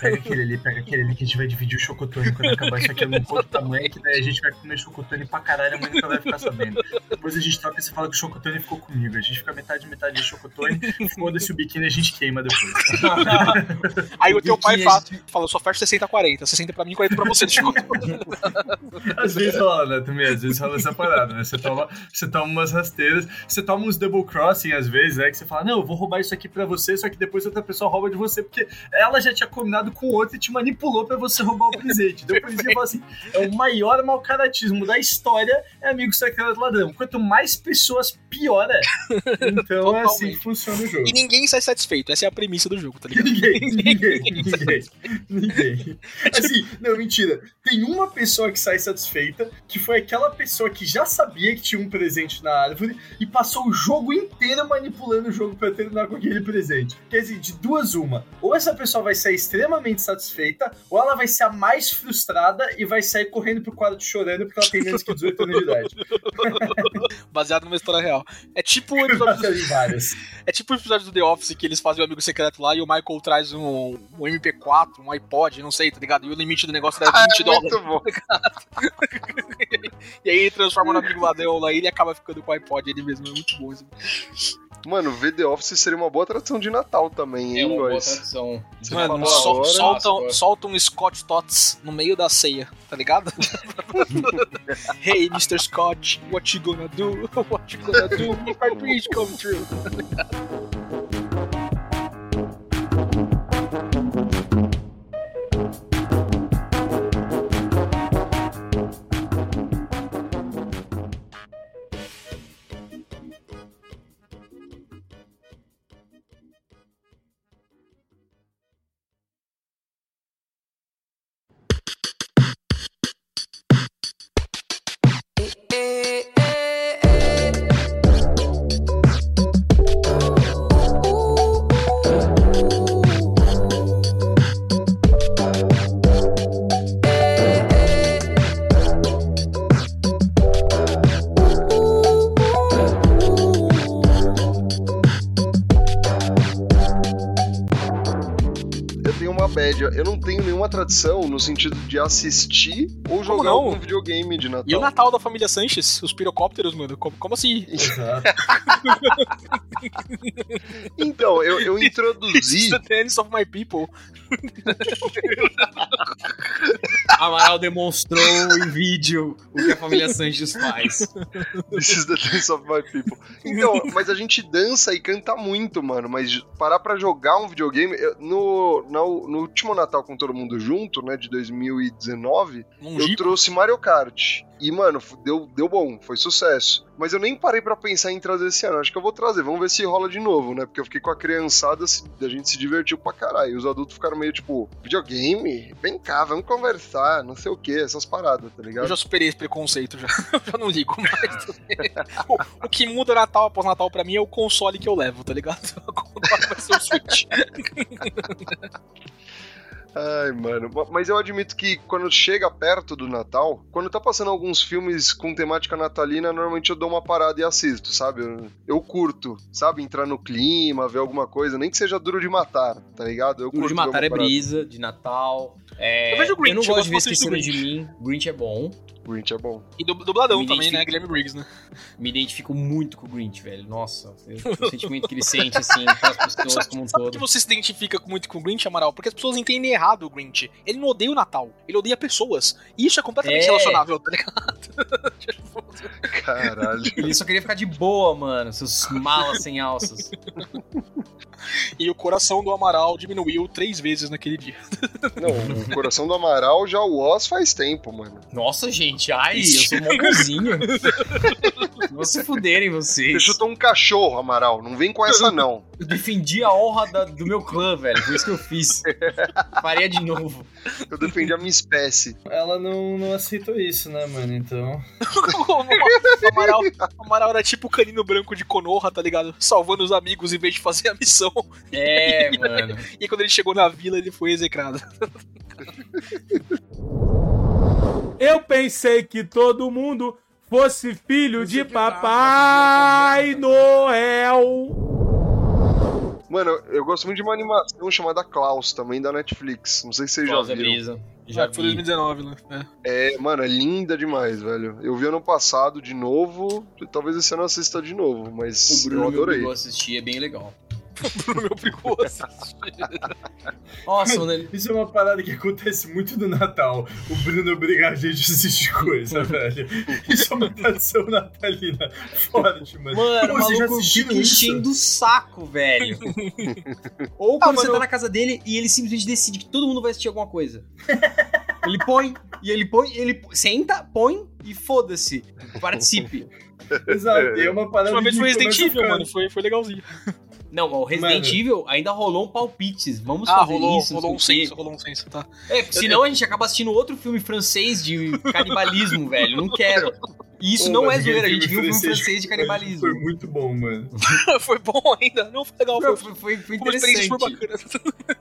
pega aquele ali, pega aquele ali que a gente vai dividir o chocotone quando acabar isso aqui. Conto pra mãe, que daí a gente vai comer chocotone pra caralho, a mãe nunca vai ficar sabendo. Depois a gente troca e você fala que o chocotone ficou comigo. A gente fica metade, metade de chocotone, foda-se o biquíni a gente queima depois. (laughs) Aí o teu pai fala, fala, eu só fecho 60-40. 60 pra mim, 40 pra você. Tipo, Às vezes rola, né, também, às vezes rola essa parada, né? Você toma, você toma umas rasteiras, você toma uns double crossing às vezes, né? Que você fala, não, eu vou roubar isso aqui pra você, só que depois outra pessoa rouba de você, porque ela já tinha combinado com outra e te manipulou pra você roubar o presente. Então por falo assim, é o maior mau caratismo da história é amigo secreto ladrão. Quanto mais pessoas, pior é. Então é assim que funciona o jogo. e ninguém sai satisfeito. Essa é a premissa do jogo, tá ligado? Ninguém, (laughs) ninguém, ninguém, ninguém. (laughs) Assim, não, mentira. Tem uma pessoa que sai satisfeita, que foi aquela pessoa que já sabia que tinha um presente na árvore e passou o jogo inteiro manipulando o jogo pra terminar com aquele presente. Quer dizer, de duas uma. Ou essa pessoa vai sair extremamente satisfeita, ou ela vai ser a mais frustrada e vai sair correndo pro quarto chorando porque ela tem menos que 18 anos de idade. (laughs) Baseado numa história real. É tipo o episódio, várias. é tipo o episódio do The Office que eles fazem o amigo secreto lá e o Michael traz um, um MP4, um iPod, não sei, tá ligado? E o limite do negócio era Ah, 20 é dólares. muito bom. (laughs) E aí ele transforma no amigo ladrão lá e ele acaba ficando com o iPod ele mesmo. É muito bom isso. Mano, ver The Office seria uma boa tradução de Natal também, É hein, uma boa guys? tradução. Você Mano, falou sol- agora, soltam, Páscoa. soltam um Scott Tots no meio da ceia, tá ligado? (laughs) hey, Mr. Scott, what you gonna do? (laughs) What you gonna do if my dreams come true? Tradição no sentido de assistir ou jogar algum videogame de Natal. E o Natal da família Sanches, os pirocópteros, mano? Como, como assim? Exato. (laughs) Então, eu, eu introduzi. is the tennis of my people. (laughs) Amaral demonstrou em vídeo o que a família Sanches faz. This is the dance of my people. Então, mas a gente dança e canta muito, mano. Mas parar pra jogar um videogame. eu- no, no, no último Natal com todo mundo junto, né, de 2019, Num eu trouxe Mario Kart. E, mano, deu, deu bom, foi sucesso. Mas eu nem parei pra pensar em trazer esse ano. Acho que eu vou trazer, vamos ver se rola de novo, né? Porque eu fiquei com a criançada, se- a gente se divertiu pra caralho. Os adultos ficaram meio tipo, videogame? Vem cá, vamos conversar, não sei o que, essas paradas, tá ligado? Eu já superei esse preconceito, já. Eu (laughs) já não ligo mais. o, o que muda Natal após Natal pra mim é o console que eu levo, tá ligado? (laughs) Vai ser o Switch. (laughs) Ai, mano. Ma- Mas eu admito que quando chega perto do Natal, quando tá passando alguns filmes com temática natalina, normalmente eu dou uma parada e assisto, sabe? Eu, eu curto, sabe? Entrar no clima, ver alguma coisa, nem que seja duro de matar, tá ligado? Eu Duro de matar é parada. brisa, de Natal. É, Eu vejo o Grinch, eu não eu gosto de ver gosto bastante do Esqueceram de Mim. Grinch é bom. Grinch é bom. E du- dubladão também, identifico. né? Guilherme Briggs, né? Me identifico muito com o Grinch, velho. Nossa, eu- o sentimento que ele sente, assim, com as pessoas como um Sabe por que todo. você se identifica muito com o Grinch, Amaral? Porque as pessoas entendem errado o Grinch. Ele não odeia o Natal, ele odeia pessoas. E isso é completamente É. relacionável, tá ligado? (laughs) (laughs) Caralho. Ele só queria ficar de boa, mano. Seus malas sem alças. e o coração do Amaral diminuiu três vezes naquele dia. Não, o coração do Amaral já o Oz faz tempo, mano. Nossa, gente, ai, eu sou mó bonzinho. Vão (laughs) se fuderem Você vocês. chutou um cachorro, Amaral. Não vem com essa, não. Eu defendi a honra da- do meu clã, velho. Foi isso que eu fiz. Faria de novo. Eu defendi a minha espécie. Ela não, não aceitou isso, né, mano? Então. (laughs) o, Amaral, o Amaral era tipo o canino branco de Konoha, tá ligado? Salvando os amigos em vez de fazer a missão. É, mano. E quando ele chegou na vila, ele foi execrado. (laughs) Eu pensei que todo mundo fosse filho de Papai Noel. Mano, eu gosto muito de uma animação chamada Klaus, também da Netflix. Não sei se vocês já Causa viram. brisa. Já Já foi vi. 2019, né? É. É, mano, é linda demais, velho. Eu vi ano passado de novo. Talvez esse ano eu assista de novo, mas O eu Bruno me adorei. obrigou a assistir, é bem legal. Bruno me obrigou a assistir. Nossa, mano, ele... Isso é uma parada que acontece muito no Natal. O Bruno obriga a gente a assistir coisa, velho. Isso é uma tradição natalina forte, mano. Mano, Pô, o maluco fica enchendo o saco, velho. (laughs) Ou quando Ah, você mano, tá na casa dele e ele simplesmente decide que todo mundo vai assistir alguma coisa. Ele põe, e ele põe, ele senta, põe e foda-se. Participe. Exato, e é uma parada última vez que foi Resident Evil, mano. Foi, foi legalzinho. Não, o Resident Mano. Evil ainda rolou um palpites. Vamos Ah, fazer rolou, isso. não rolou um senso, rolou um senso, tá. É, porque senão a gente acaba assistindo outro filme francês de canibalismo, (laughs) velho. Não quero. E isso Pô, não é zoeira, a gente viu um filme francês de Foi canibalismo. muito bom, mano. (laughs) foi bom ainda. Não, foi legal. Foi, Foi, foi, foi foi interessante. bacana. Eu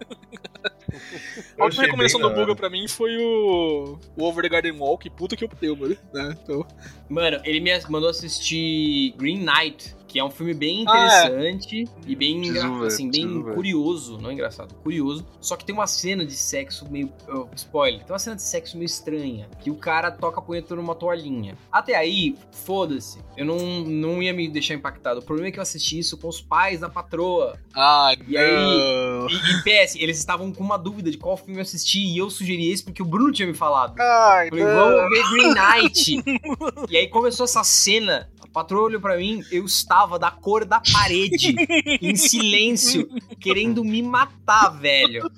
(laughs) A última recomendação do Buga pra mim foi o, o Over the Garden Wall, que puta que eu deu, mano. Né? Então, Mano, ele me mandou assistir Green Knight, que é um filme bem Ah, é. interessante e bem, Preciso engra- ver, assim, bem curioso, não engraçado, curioso. Só que tem uma cena de sexo meio. oh, spoiler, tem uma cena de sexo meio estranha. Que o cara toca a punheta numa toalhinha. Até aí, foda-se. Eu não, não ia me deixar impactado. O problema é que eu assisti isso com os pais da patroa. ah, E aí- não. E, e PS, eles estavam com uma dúvida de qual filme eu assisti. E eu sugeri esse porque o Bruno tinha me falado. Ai, Falei, não. vamos ver Green Knight. (laughs) e aí começou essa cena. A patroa olhou pra mim, eu estava da cor da parede, em silêncio, (laughs) querendo me matar, velho.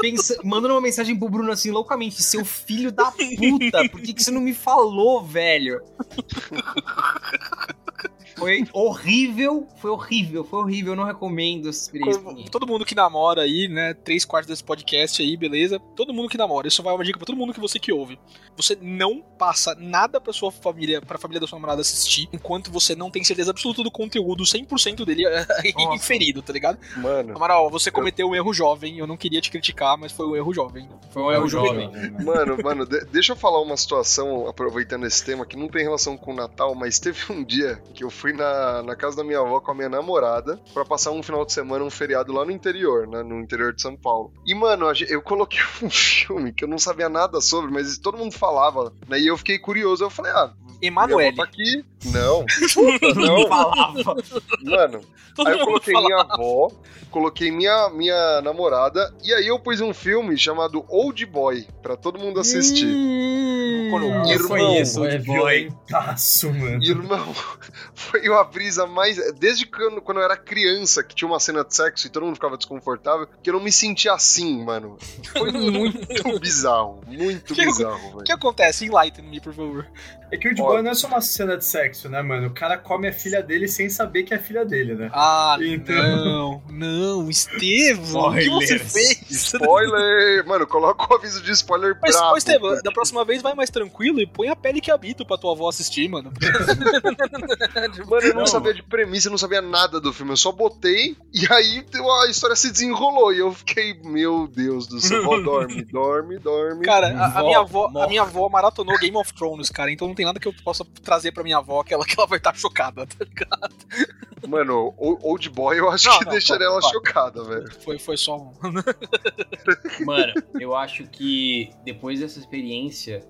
Pensa, mandando uma mensagem pro Bruno assim, loucamente, seu filho da puta, por que, que você não me falou, velho? Foi horrível, foi horrível, foi horrível. Eu não recomendo essa experiência. Todo mundo que namora aí, né? Três quartos desse podcast aí, beleza? Todo mundo que namora. Isso vai uma dica pra todo mundo que você que ouve. Você não passa nada pra sua família, pra família da sua namorada assistir, enquanto você não tem certeza absoluta do conteúdo, 100% dele é (laughs) Nossa. inferido, tá ligado? Mano, Amaral, você cometeu um erro jovem. Eu não queria te criticar, mas foi um erro jovem. Foi um erro jovem. mano, mano, de- deixa eu falar uma situação, aproveitando esse tema, que não tem relação com o Natal, mas teve um dia que eu fui na, na casa da minha avó com a minha namorada pra passar um final de semana, um feriado lá no interior, né? No interior de São Paulo. E, mano, eu coloquei (laughs) um filme que eu não sabia nada sobre, mas todo mundo falava, né? E eu fiquei curioso. Eu falei, ah, Emanuele. avó tá aqui. Não, Não não, falava. mano. Todo Aí eu coloquei minha avó, coloquei minha, minha namorada, e aí eu pus um filme chamado Old Boy, pra todo mundo assistir. Hum, Quando- eu Irmão, conheço, é Old Boy. violentaço, mano. Irmão, (laughs) foi uma brisa mais. Desde quando, quando eu era criança, que tinha uma cena de sexo e todo mundo ficava desconfortável, que eu não me sentia assim, mano. Foi (laughs) muito bizarro. Muito Que- bizarro, O que acontece? Enlighten me, por favor. É que o de Ó. boy não é só uma cena de sexo, né, mano? O cara come a filha dele sem saber que é a filha dele, né? Ah, Então- não. Não, Estevam, o que você fez? Spoiler! Mano, coloca o aviso de spoiler Mas, brabo. ô, da próxima vez vai mais tranquilo. e põe a pele que habita pra tua avó assistir, mano. (laughs) Mano, eu não, Não, sabia de premissa, eu não sabia nada do filme. Eu só botei e aí a história se desenrolou. E eu fiquei, meu Deus do céu, dorme, (laughs) dorme, dorme. Cara, a, a minha avó, a minha avó maratonou Game of Thrones, cara, então não tem nada que eu possa trazer pra minha avó que ela, que ela vai estar chocada, tá ligado? Mano, Old Boy eu acho Não, que não, deixaria ela chocada, velho. Foi, foi só um. (laughs) Mano, eu acho que depois dessa experiência,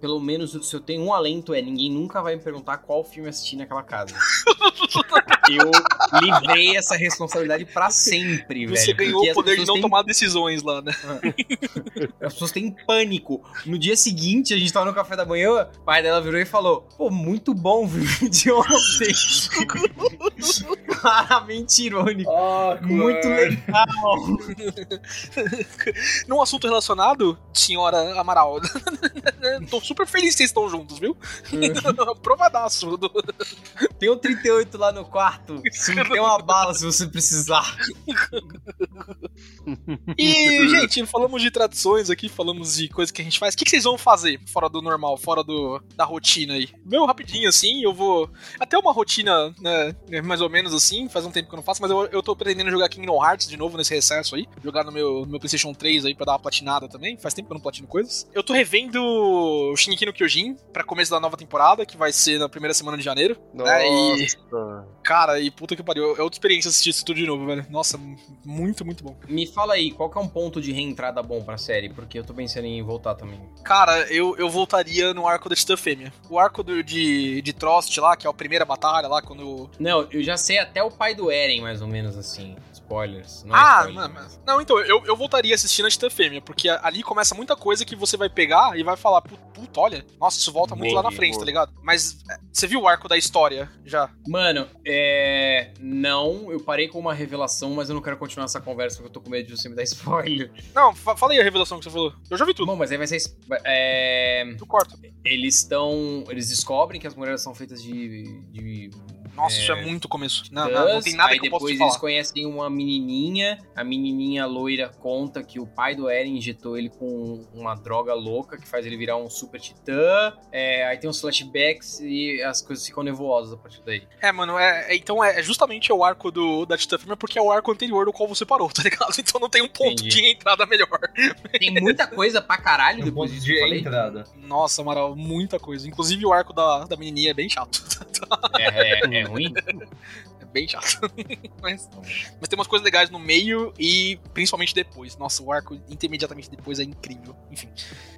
pelo menos se eu tenho um alento é ninguém nunca vai me perguntar qual filme assistir naquela casa. (laughs) eu livrei essa responsabilidade pra sempre, velho. Você ganhou o poder de não têm- tomar decisões lá, né? As pessoas têm pânico. No dia seguinte, a gente tava no café da manhã, o pai dela virou e falou: Pô, muito bom o vídeo de ontem. (laughs) Claramente irônico. Muito legal. Num assunto relacionado, senhora Amaral, (laughs) tô super feliz que vocês estão juntos, viu? (laughs) Provadaço. do- Tem um 38 lá no quarto. Tem uma bala se você precisar. E, gente, falamos de tradições aqui, falamos de coisas que a gente faz. O que, que vocês vão fazer fora do normal, fora do, da rotina aí? Meu, rapidinho assim, eu vou. Até uma rotina, né, mais ou menos assim, faz um tempo que eu não faço, mas eu, eu tô pretendendo jogar Kingdom Hearts de novo nesse recesso aí. Jogar no meu, no meu PlayStation 3 aí pra dar uma platinada também. Faz tempo que eu não platino coisas. Eu tô revendo o Shingeki no Kyojin pra começo da nova temporada, que vai ser na primeira semana de janeiro. né, e, Nossa. cara, e puta que pariu, é outra experiência assistir isso tudo de novo, velho. Nossa, muito, muito bom. Me fala aí, qual que é um ponto de reentrada bom pra série? Porque eu tô pensando em voltar também. Cara, eu, eu voltaria no arco da Titã Fêmea. O arco do, de, de Trost lá, que é a primeira batalha lá, quando. Não, eu já sei até o pai do Eren, mais ou menos assim. Spoilers. Não é ah, spoiler, não, mas- não, então, eu, eu voltaria assistindo a Titã Fêmea, porque ali começa muita coisa que você vai pegar e vai falar, "Pu- puta, olha, nossa, isso volta muito lá na frente, boa. tá ligado? Mas é, você viu o arco da história já? Mano, é. Não, eu parei com uma revelação, mas eu não quero continuar essa conversa porque eu tô com medo de você me dar (laughs) spoiler. Não, fa fala aí a revelação que você falou. Eu já vi tudo. Bom, mas aí vai ser. É. Eu corto. Eles estão. Eles descobrem que as mulheres são feitas de. de Nossa, isso é muito começo. Não, não, não tem nada aí que eu possa depois te eles falar. conhecem uma menininha, a menininha loira conta que o pai do Eren injetou ele com uma droga louca que faz ele virar um super titã, é, aí tem uns flashbacks e as coisas ficam nevoosas a partir daí. É, mano, é, é- então é justamente o arco do, da Titã Fêmea, porque é o arco anterior do qual você parou, (laughs) tá ligado? Então não tem um ponto Entendi. de entrada melhor. Tem muita coisa pra caralho Um depois ponto disso de falei. entrada. Nossa, Amaral, muita coisa. Inclusive o arco da, da menininha é bem chato. (laughs) É, é, é ruim? (laughs) Bem chato. (laughs) mas, mas tem umas coisas legais no meio e principalmente depois. Nossa, o arco intermediatamente depois é incrível. Enfim.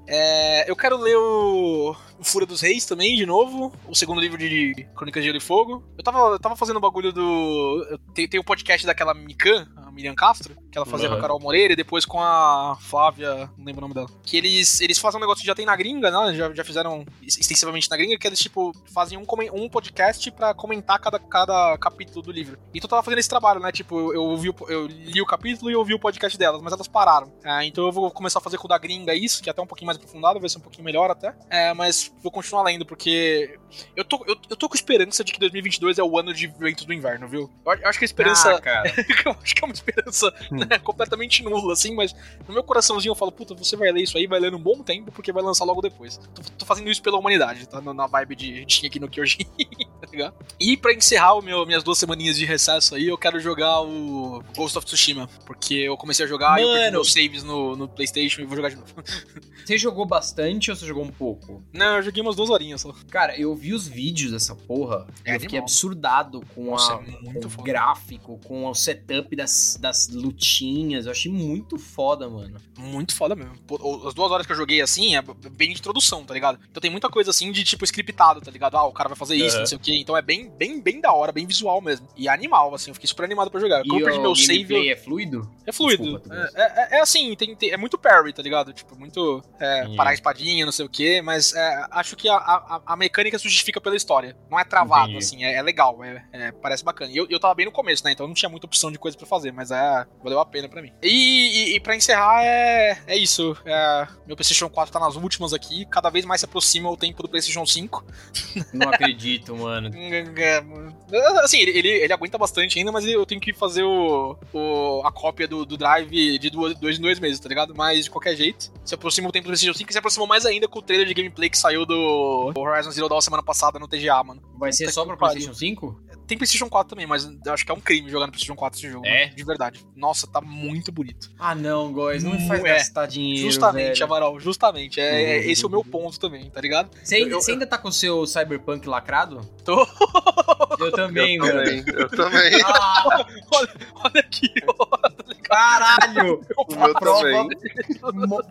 É, eu quero ler o, o Fúria dos Reis também, de novo. O segundo livro de Crônicas de Gelo e Fogo. Eu tava, eu tava fazendo o bagulho do. Tem, tem o podcast daquela Mikan, a Miriam Castro, que ela fazia com Uhum. a Carol Moreira e depois com a Flávia, não lembro o nome dela. Que eles, eles fazem um negócio que já tem na gringa, né? Já, já fizeram extensivamente na gringa, que eles, tipo, fazem um, um podcast pra comentar cada, cada capítulo do livro. Então eu tava fazendo esse trabalho, né? Tipo, eu, eu, ouvi o- eu li o capítulo e ouvi o podcast delas, mas elas pararam. Ah, então eu vou começar a fazer com o da gringa isso, que é até um pouquinho mais aprofundado, vai ser um pouquinho melhor até. É, mas vou continuar lendo, porque eu tô, eu, eu tô com esperança de que 2022 é o ano de Ventos do Inverno, viu? Eu, acho que a esperança. Ah, cara. (laughs) eu acho que é uma esperança né, completamente nula, assim, mas no meu coraçãozinho eu falo, puta, você vai ler isso aí, vai ler um bom tempo, porque vai lançar logo depois. Tô, tô fazendo isso pela humanidade, tá? Na- vibe de tinha aqui no Kyojin, (laughs) tá ligado? E pra encerrar o meu, minhas duas semaninhas de recesso aí, eu quero jogar o Ghost of Tsushima, porque eu comecei a jogar e eu perdi Mano. meus saves no, no Playstation e vou jogar de novo. (laughs) Você jogou bastante ou você jogou um pouco? Não, eu joguei umas duas horinhas só. Cara, eu vi os vídeos dessa porra É eu fiquei absurdado com, Nossa, a, é com o gráfico, com o setup das, das lutinhas. Eu achei muito foda, mano. Muito foda mesmo. As duas horas que eu joguei assim é bem de introdução, tá ligado? Então tem muita coisa assim de tipo scriptado, tá ligado? Ah, o cara vai fazer isso, não sei o quê. Então é bem, bem, bem da hora, bem visual mesmo. E animal, assim, eu fiquei super animado pra jogar. Como e eu perdi meu save. é fluido? É fluido. Desculpa, é, é- é assim, tem, tem- é muito parry, tá ligado? Tipo, muito é, parar a espadinha, não sei o quê, mas é, acho que a, a, a mecânica se justifica pela história. Não é travado, Entendi. assim, é, é legal, é, é- parece bacana. E eu, eu tava bem no começo, né? Então eu não tinha muita opção de coisa pra fazer, mas é, valeu a pena pra mim. E, e, e pra encerrar, é, é isso. É, meu PlayStation 4 tá nas últimas aqui. Cada vez mais se aproxima o tempo do PlayStation 5. Não acredito, mano. (laughs) É, assim, ele, ele, ele aguenta bastante ainda, mas eu tenho que fazer o, o, a cópia do, do Drive de duas, dois em dois meses, tá ligado? Mas de qualquer jeito, se aproxima o tempo do PlayStation 5 e se aproximou mais ainda com o trailer de gameplay que saiu do Horizon Zero Dawn semana passada no TGA, mano. Vai ser só pra pariu. PlayStation 5? Tem PlayStation 4 também, mas eu acho que é um crime jogar no PlayStation 4 esse jogo. É? mano, De verdade. Nossa, tá muito bonito. Ah, não, Góis, não me faz É, gastar dinheiro. justamente, velho. Amaral, justamente. É, é- esse é o meu ponto também, tá ligado? Você, ainda- Eu- ainda tá com o seu Cyberpunk lacrado? Tô. Eu também, eu mano. também, eu também. (laughs) Ah, olha, olha aqui, ó. caralho! O meu prova- também.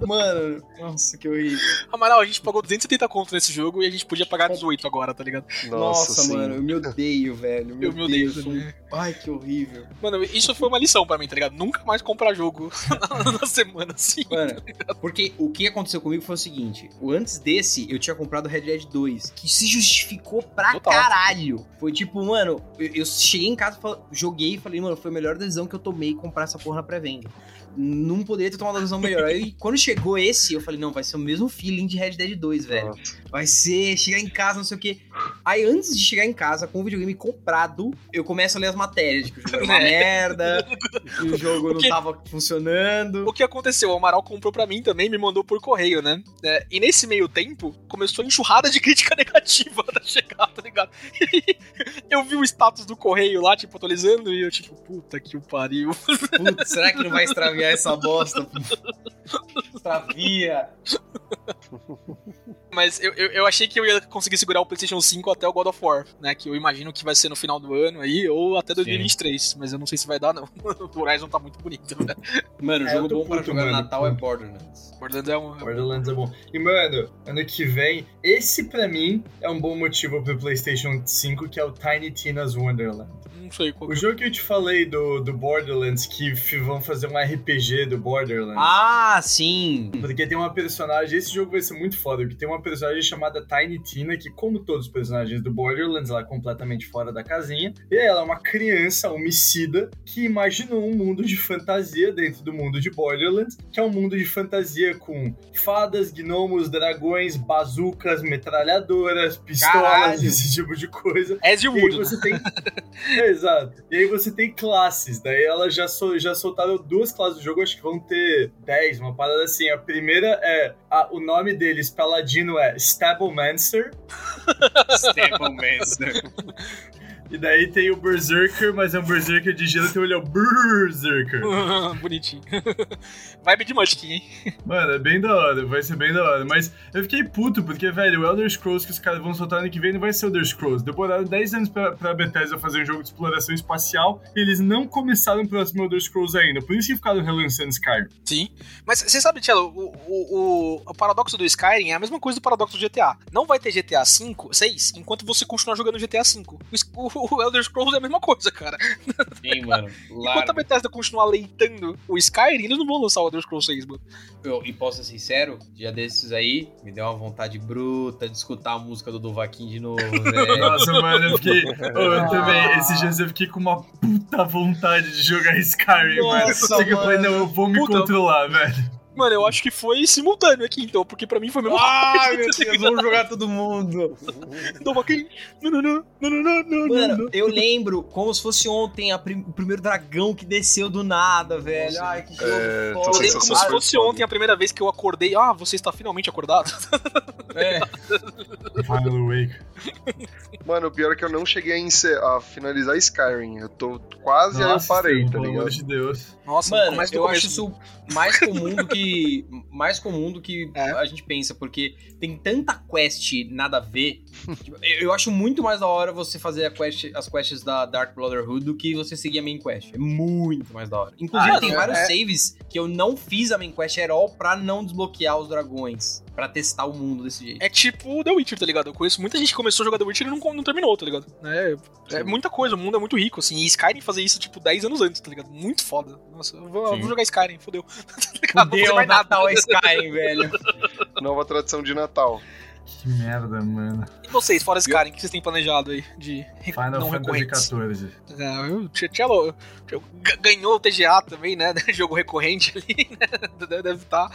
Mano, nossa, que horrível. Amaral, a gente pagou 270 conto nesse jogo e a gente podia pagar 18 agora, tá ligado? Nossa, sim. mano, eu me odeio, velho. Meu Eu me odeio Deus, um- Ai, que horrível. Mano, isso foi uma lição pra mim, tá ligado? Nunca mais comprar jogo (laughs) na semana assim. Mano, porque o que aconteceu comigo foi o seguinte: o antes desse, eu tinha comprado Red Dead 2, que se justificou pra Total. caralho. Foi tipo, mano, eu, eu cheguei em casa, joguei e falei, mano, foi a melhor decisão que eu tomei comprar essa porra na pré-venda. Não poderia ter tomado uma decisão melhor. Aí quando chegou esse, eu falei, não, vai ser o mesmo feeling de Red Dead 2, velho. Vai ser chegar em casa, não sei o quê. Aí antes de chegar em casa com o videogame comprado, eu começo a ler as matérias, de que o jogo era uma (laughs) merda, que o jogo não Porque- tava funcionando. O que aconteceu? O Amaral comprou pra mim também, me mandou por correio, né? É, e nesse meio tempo, começou a enxurrada de (laughs) crítica negativa da chegada, tá ligado? (laughs) eu vi o status do correio lá, tipo, atualizando, e eu, tipo, puta que o pariu. Putz, será que não vai extraviar essa bosta? Extravia. Mas eu, eu, eu achei que eu ia conseguir segurar o PlayStation 5 até o God of War, né? Que eu imagino que vai ser no final do ano aí, ou até 2023. Mas eu não sei se vai dar, não. (laughs) O Horizon tá muito bonito, né? Mano, o É, jogo tô bom pra puto, jogar no mano. Natal é Borderlands. Borderlands é um. Borderlands é bom. E, mano, ano que vem, esse pra mim é um bom motivo pro PlayStation 5, que é o Tiny Tina's Wonderland. Não sei qual O que jogo que eu te falei do, do Borderlands, que vão fazer um RPG do Borderlands. Ah, sim. Porque tem uma personagem, esse jogo vai ser muito foda, porque tem uma personagem chamada Tiny Tina, que como todos os personagens do Borderlands, ela é completamente fora da casinha. E ela é uma criança homicida que imaginou um mundo de fantasia dentro do mundo de Borderlands, que é um mundo de fantasia com fadas, gnomos, dragões, bazucas, metralhadoras, pistolas, Caralho. esse tipo de coisa. As you E aí would. você tem. É, (laughs) exato. E aí você tem classes. Daí elas já, sol- já soltaram duas classes do jogo, acho que vão ter 10, uma parada assim. A primeira é. a- o nome deles, paladino, é Stablemancer. (laughs) Steppenmaster. E daí tem o Berserker, mas é um Berserker de gelo, então ele é o Berserker. (laughs) Bonitinho. (laughs) Vibe de Munchkin, hein? (laughs) Mano, é bem da hora, vai ser bem da hora. Mas eu fiquei puto, porque, velho, o Elder Scrolls que os caras vão soltar ano que vem não vai ser Elder Scrolls. Demoraram 10 anos pra, pra Bethesda fazer um jogo de exploração espacial e eles não começaram o próximo Elder Scrolls ainda. Por isso que ficaram relançando Skyrim. Sim. Mas você sabe, Tchelo, o, o, o, o paradoxo do Skyrim é a mesma coisa do paradoxo do GTA. Não vai ter GTA 5, 6, enquanto você continuar jogando GTA 5. O, (laughs) o, Elder Scrolls é a mesma coisa, cara. Sim, mano. (laughs) Enquanto a Larga. Bethesda continuar leitando o Skyrim, eles não vão lançar o Elder Scrolls 6, mano. Eu, e posso ser sincero, dia desses aí, me deu uma vontade bruta de escutar a música do Dovaquim de novo, (laughs) velho. Nossa, mano, eu fiquei. Ô, eu também, esses dias eu fiquei com uma puta vontade de jogar Skyrim, mano. Nossa, Só que eu falei, mano. não, eu vou me Puta. controlar, velho. Mano, eu acho que foi simultâneo aqui, então, porque pra mim foi a mesma Ai, meu. Deus, vamos jogar todo mundo. Toma aqui. Não, não, não, não, não, não, não, Mano, não. eu lembro como se fosse ontem a prim- o primeiro dragão que desceu do nada, velho. Ai, que jogo É, tô Eu foda. lembro como se fosse ontem a primeira vez que eu acordei. Ah, você está finalmente acordado? (laughs) É. Final Wake. Mano, o pior é que eu não cheguei a, encer- a finalizar Skyrim. Eu tô quase aí eu Nossa, parei, tá pelo amor ligado? de Deus. Nossa, Mano, eu acho isso mais comum do que mais comum do que É. a gente pensa, porque tem tanta quest nada a ver. Tipo, eu acho muito mais da hora você fazer a quest, as quests da Dark Brotherhood do que você seguir a main quest. É muito mais da hora. Inclusive, Ah, tem é, vários é. saves que eu não fiz a main quest at all pra não desbloquear os dragões. Pra testar o mundo desse jeito. É tipo The Witcher, tá ligado? Eu conheço muita gente que começou a jogar The Witcher e não, não terminou, tá ligado? É, é muita coisa, o mundo é muito rico, assim. E Skyrim fazer isso, tipo, 10 anos antes, tá ligado? Muito foda. Nossa, eu vou, eu vou jogar Skyrim, fodeu. (laughs) Tá ligado? Não vou fazer mais nada. Natal é Skyrim, velho. Nova tradição de Natal. Que merda, mano. E vocês, fora esse cara, o que vocês têm planejado aí de Final não Fantasy recorrentes? XIV. É, Cello ganhou o TGA também, né? (laughs) Jogo recorrente ali, né? (laughs) Deve estar.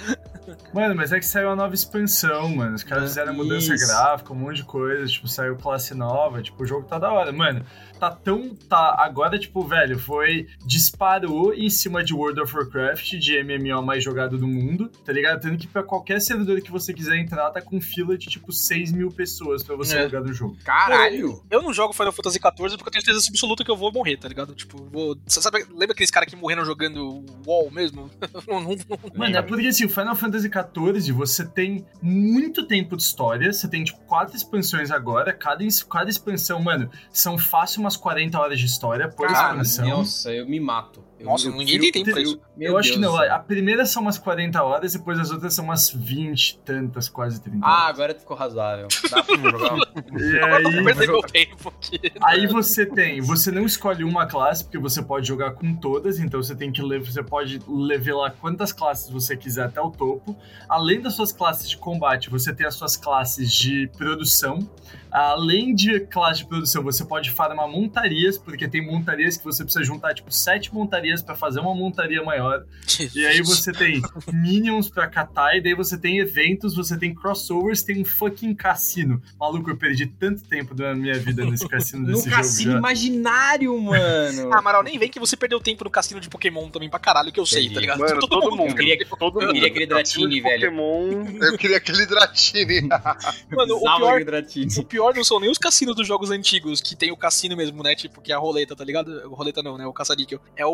Mano, mas é que saiu a nova expansão, mano. Os caras fizeram mudança gráfica, um monte de coisa. Tipo, saiu classe nova. Tipo, o jogo tá da hora. Mano, tá tão. Tá. Agora, tipo, velho, foi. Disparou em cima de World of Warcraft, de MMO mais jogado do mundo, tá ligado? Tendo que pra qualquer servidor que você quiser entrar, tá com fila de tipo 6 mil pessoas pra você É. jogar do jogo. Caralho! Eu não jogo Final Fantasy XIV porque eu tenho certeza absoluta que eu vou morrer, tá ligado? Tipo, vou. Você sabe, lembra aqueles caras que morreram jogando WoW mesmo? (laughs) Não- não- não- Mano, é porque assim, o Final Fantasy XIV, você tem muito tempo de história, você tem, tipo, quatro expansões agora, cada, cada expansão, mano, são fácil umas 40 horas de história por Cara, expansão. nossa, eu me mato. Eu- Nossa, eu ninguém tem tempo pra isso. Eu acho que não, a primeira são umas 40 horas, depois as outras são umas 20 e tantas, quase 30 Ah, horas. agora ficou razoável. (laughs) Dá pra jogar? E aí, meu tempo aqui. aí você tem, você não escolhe uma classe, porque você pode jogar com todas, então você tem que você pode levelar quantas classes você quiser até o topo. Além das suas classes de combate, você tem as suas classes de produção. Além de classe de produção, você pode farmar montarias, porque tem montarias que você precisa juntar, tipo, sete montarias pra fazer uma montaria maior. E aí você tem minions pra catar, e daí você tem eventos, você tem crossovers, tem um fucking cassino. Maluco, eu perdi tanto tempo da minha vida nesse cassino (laughs) No desse jogo cassino já. imaginário, mano. Ah, Amaral, nem vem que você perdeu tempo no cassino de Pokémon também pra caralho, que eu sei, Entendi. tá ligado? Mano, todo mundo. Eu queria, Todo eu mundo. queria aquele Dratini, velho. Pokémon. Eu queria aquele Dratini. (laughs) Mano, o pior, o pior não são nem os cassinos dos jogos antigos, que tem o cassino mesmo, né? Tipo, que é a roleta, tá ligado? O roleta não, né? O caça-níquel. É o.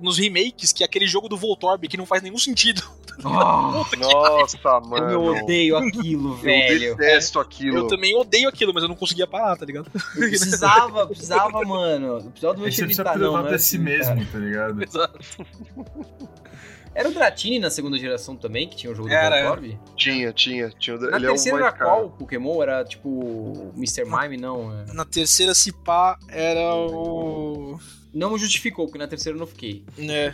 Nos remakes, que é aquele jogo do Voltorb que não faz nenhum sentido. Oh, Nossa, (laughs) mano. eu odeio aquilo, Eu velho. detesto aquilo. Eu também odeio aquilo, mas eu não conseguia parar, tá ligado? Precisava, precisava, mano. Precisava do você precisa Utilita, não, é pra si assim, mesmo, cara. tá ligado? Exato. Era o Dratini na segunda geração também, que tinha o jogo Era, do Voltorb? Tinha, tinha. tinha Na ele é o terceira mais era qual Pokémon? Era tipo o Mr. Mime? Não, é. Na terceira, se pá, era o. não me justificou, porque na terceira eu não fiquei. É,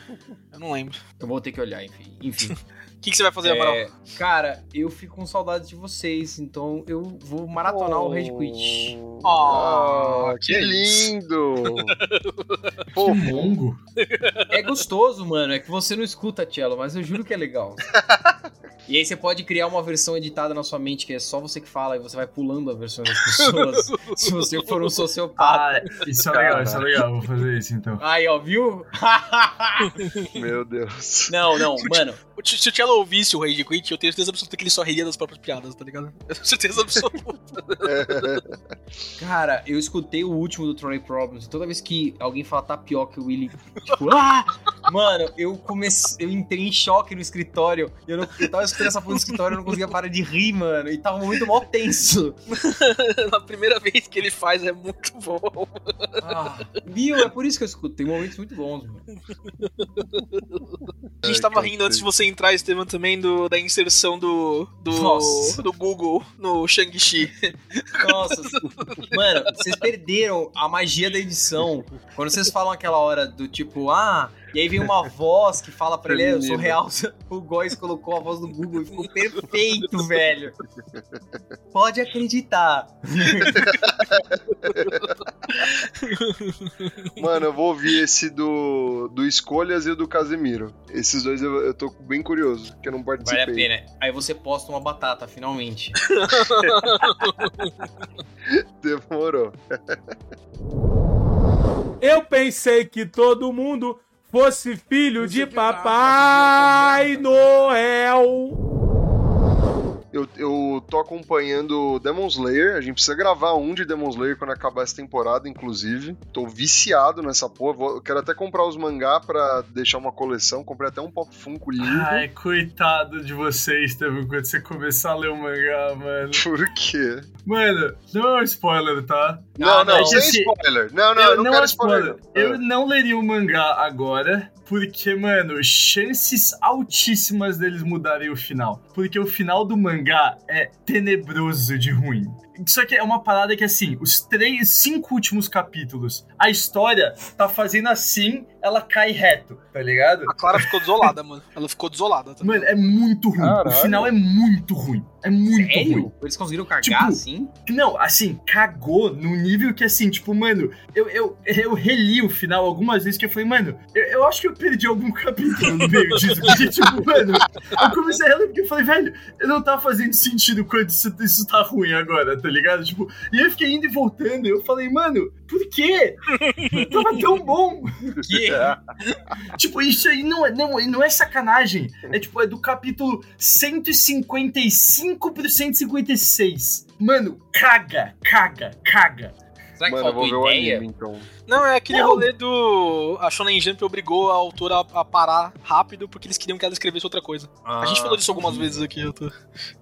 eu não lembro. Eu vou ter que olhar, enfim. Enfim. (laughs) O que, que você vai fazer, Amaral? É, cara, eu fico com saudade de vocês, então eu vou maratonar o Red Quit. Ah, que que lindo! (laughs) Que Fofo. mongo. É gostoso, mano. É que você não escuta, Cello, mas eu juro que é legal. (laughs) E aí você pode criar uma versão editada na sua mente, que é só você que fala, e você vai pulando a versão das pessoas. (laughs) se você for um sociopata. Ah, (laughs) isso é legal, isso é legal. Vou fazer isso então. Aí, ó, viu? (laughs) Meu Deus. não, não, mano. Se o Cello ouvisse o Rage Quit, eu tenho certeza absoluta que ele só riria das próprias piadas, tá ligado? Eu tenho certeza absoluta. Cara, eu escutei o último do Trolley Problems e toda vez que alguém fala tapioca, o Willy, tipo, ah! Mano, eu comecei, eu entrei em choque no escritório. Eu, não, eu tava escutando essa porra no escritório, eu não conseguia parar de rir, mano. E tava muito mó tenso. (laughs) Na primeira vez que ele faz é muito bom. Ah, viu? É por isso que eu escuto. Tem momentos muito bons, mano. (laughs) A gente tava cara, rindo antes de você entrar, Estevam, também do, da inserção do, do, Nossa. do Google no Shang-Chi. Nossa, mano, vocês perderam a magia da edição. Quando vocês falam aquela hora do tipo, ah, e aí vem uma voz que fala pra ele, "É, eu sou real. (laughs) O Góis colocou a voz do Google e ficou perfeito, velho. Pode acreditar. Mano, eu vou ouvir esse do, do Escolhas e o do Casemiro. Esses dois eu, eu tô bem curioso, que eu não participei. Vale a pena. Aí você posta uma batata, finalmente. (laughs) Demorou. Eu pensei que todo mundo fosse filho de Papai Noel. Eu, eu tô acompanhando Demon Slayer. A gente precisa gravar um de Demon Slayer quando acabar essa temporada, inclusive. Tô viciado nessa porra. Vou- eu quero até comprar os mangá pra deixar uma coleção. Comprei até um Pop Funko lindo. Ai, coitado de você, Estevam, quando você começar a ler o mangá, mano. Por quê? Mano, não é um spoiler, tá? Não, Ah, não, não. sem Esse- spoiler. Não, não, eu não, não quero é spoiler. Eu não leria o mangá agora, porque, mano, chances altíssimas deles mudarem o final. Porque o final do mangá é tenebroso de ruim. Só que é uma parada que, assim, os três, cinco últimos capítulos, a história tá fazendo assim, ela cai reto, tá ligado? A Clara ficou desolada, mano. Ela ficou desolada. Tá? Mano, é muito ruim. Caralho. O final é muito ruim. É muito ruim. Sério? Eles conseguiram cagar Tipo, assim? Não, assim, cagou no nível que, assim, tipo, mano, eu, eu, eu reli o final algumas vezes que eu falei, mano, eu, eu acho que eu perdi algum (laughs) capítulo no meio disso. Porque, tipo, mano, eu comecei a reler porque eu falei, velho, não tá fazendo sentido quando isso, isso tá ruim agora, tá ligado? Tipo, e eu fiquei indo e voltando, e eu falei, mano, por quê? Tava tão bom. Que? (laughs) Tipo, isso aí não é, não, não é sacanagem. É tipo, é do capítulo 155 pro 156. Mano, caga, caga, caga. Será que Mano, eu vou ver faltou o ideia? anime, então. Não, é aquele Não. rolê do. A Shonen Jump obrigou a autora a, parar rápido porque eles queriam que ela escrevesse outra coisa. a gente Ah, falou disso algumas vezes aqui. Eu tô...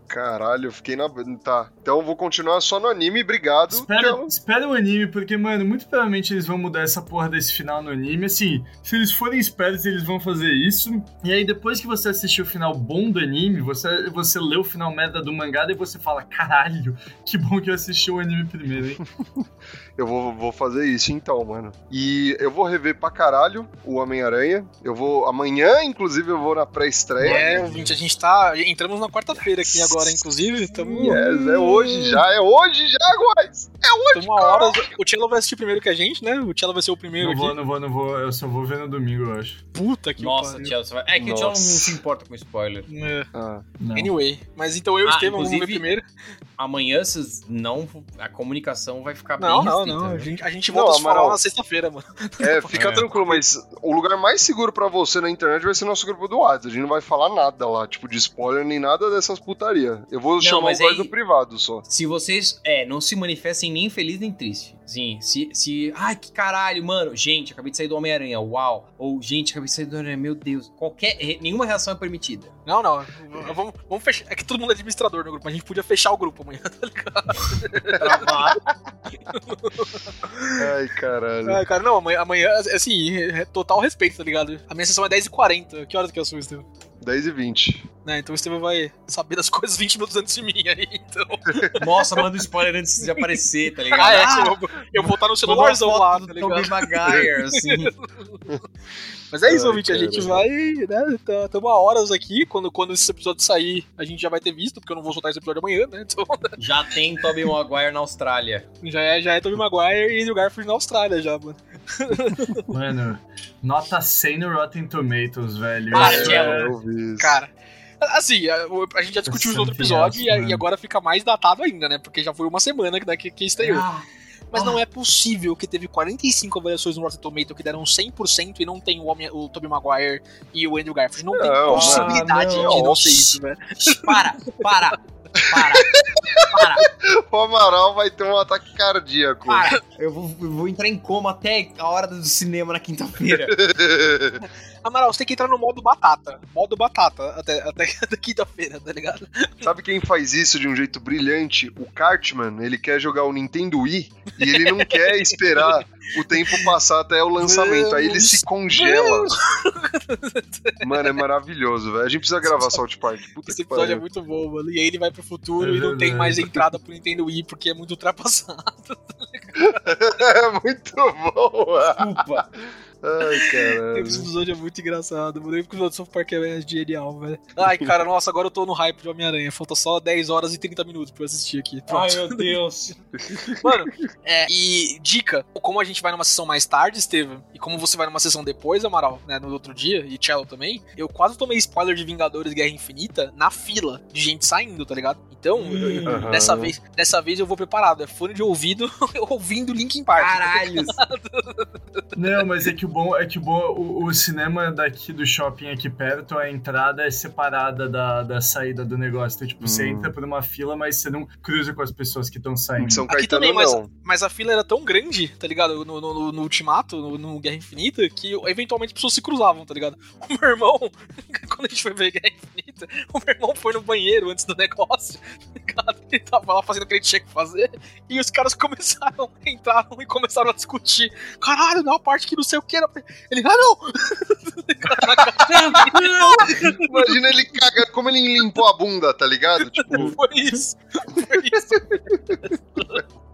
Caralho, eu fiquei na. Tá. Então eu vou continuar só no anime, obrigado. Espera, Tchau. espera o anime, porque, mano, muito provavelmente eles vão mudar essa porra desse final no anime. Assim, se eles forem espertos, eles vão fazer isso. E aí, depois que você assistir o final bom do anime, você, você lê o final merda do mangá e você fala: caralho, que bom que eu assisti o anime primeiro, hein? (laughs) Eu vou, vou fazer isso então, mano. E eu vou rever pra caralho o Homem-Aranha. Eu vou. Amanhã, inclusive, eu vou na pré-estreia. É, ouvinte, a gente tá. Entramos na quarta-feira aqui agora, inclusive. Tamo, Yes, é hoje já, é hoje já, guys! É hoje, tamo a horas. O Tchelo vai assistir primeiro que a gente, né? O Tchelo vai ser o primeiro Não aqui. vou, não vou, não vou. Eu só vou ver no domingo, eu acho. Puta que Nossa. Tchelo, você vai... É que o Tchelo não Nossa. se importa com spoiler. É. Ah, Não. Anyway, mas então eu e o Ah, Estevam vamos ver primeiro. Amanhã vocês não. A comunicação vai ficar Não, bem não, não. A né? gente, a gente Não, volta a se falar na sexta-feira, mano. é, (laughs) fica É. tranquilo, mas o lugar mais seguro pra você na internet vai ser nosso grupo do WhatsApp. A gente não vai falar nada lá, tipo, de spoiler nem nada dessas putaria. Eu vou chamar o guys aí- no privado só. Se vocês, é, não se manifestem nem feliz nem triste. Sim, se, se. Ai, que caralho, mano. Gente, acabei de sair do Homem-Aranha, uau. Ou, gente, acabei de sair do Homem-Aranha, meu Deus. Qualquer. re- Nenhuma reação é permitida. Não, não. Vamos, vamos fechar. É que todo mundo é administrador no grupo, mas a gente podia fechar o grupo amanhã, (laughs) tá ligado? Travado. Ai, caralho. Ah, cara, não, amanhã, amanhã, assim, é total respeito, tá ligado? A minha sessão é 10h40. Que horas que é a sua, Estevam? 10 e 20. Né, então o Estevam vai saber das (laughs) coisas 20 minutos antes de mim aí, então. (laughs) Nossa, manda um spoiler antes de aparecer, tá ligado? Ah, é, eu, vou- eu vou estar no celularzão lá, tá ligado? Maguire, (laughs) assim. Mas é isso, ouvinte, a gente vai, né, estamos a horas aqui, quando, quando esse episódio sair, a gente já vai ter visto, porque eu não vou soltar esse episódio amanhã, né, então Já tem Tobey Maguire na Austrália. já é, já é Tobey Maguire e Andrew Garfield na Austrália já, mano. (laughs) Mano, nota 100 no Rotten Tomatoes, velho. Ah, É, Tchelo. eu. Cara, assim, a, a gente já discutiu isso no outro episódio e, e agora fica mais datado ainda, né, porque já foi uma semana que, daqui, que estreou. Ah, Mas não é possível que teve 45 avaliações no Rotten Tomato que deram 100% e não tem o, homem, o Tobey Maguire e o Andrew Garfield. Não, tem Não, possibilidade ah, de não não. ser isso, velho. para, para, para, para, O Amaral vai ter um ataque cardíaco. para. Eu vou, eu vou entrar em coma até a hora do cinema na quinta-feira. (laughs) Amaral, você tem que entrar no modo batata. Modo batata até, até, (laughs) até quinta-feira, tá ligado? Sabe quem faz isso de um jeito brilhante? O Cartman. Ele quer jogar o Nintendo Wii e ele não quer esperar o tempo passar até o lançamento. Aí ele se congela. Mano, é maravilhoso, velho. A gente precisa gravar South Park. Puta Esse que episódio é muito bom, mano. E aí ele vai pro futuro É e não tem mais entrada pro Nintendo Wii porque é muito ultrapassado. (laughs) É muito bom. Desculpa. Ai, caralho. Esse episódio é muito engraçado, mano. O episódio do South Park é genial, velho. Ai, cara, nossa, agora eu tô no hype de Homem-Aranha. Falta só 10 horas e 30 minutos pra eu assistir aqui. Pronto. Ai, meu Deus. (laughs) Mano, é, e dica, como a gente vai numa sessão mais tarde, Estevam, e como você vai numa sessão depois, Amaral, né, no outro dia, e Cello também, eu quase tomei spoiler de Vingadores Guerra Infinita na fila de gente saindo, tá ligado? Então, eu- eu- Aham. dessa, vez, dessa vez eu vou preparado, é fone de ouvido, (laughs) ouvindo Linkin Park. Caralho. Não, mas é que o bom é que o bom o, o cinema daqui do shopping aqui perto, a entrada é separada da, da saída do negócio. Então, tipo, você Hum. entra por uma fila, mas você não cruza com as pessoas que estão saindo. São Aqui também, mas, não. mas a fila era tão grande, tá ligado? No, no, no- no Ultimato, no, no Guerra Infinita, que eventualmente pessoas se cruzavam, tá ligado? (laughs) O meu irmão, (laughs) quando a gente foi ver Guerra Infinita, (laughs) o meu irmão foi no banheiro antes do negócio, tá ligado? Ele tava lá fazendo o que ele tinha que fazer. E os caras (laughs) começaram, entraram e começaram a discutir. Caralho, não, a parte que não sei o que era. Ele, ah, não! (laughs) Imagina ele caga, como ele limpou a bunda, tá ligado? Tipo, Foi isso. Foi isso.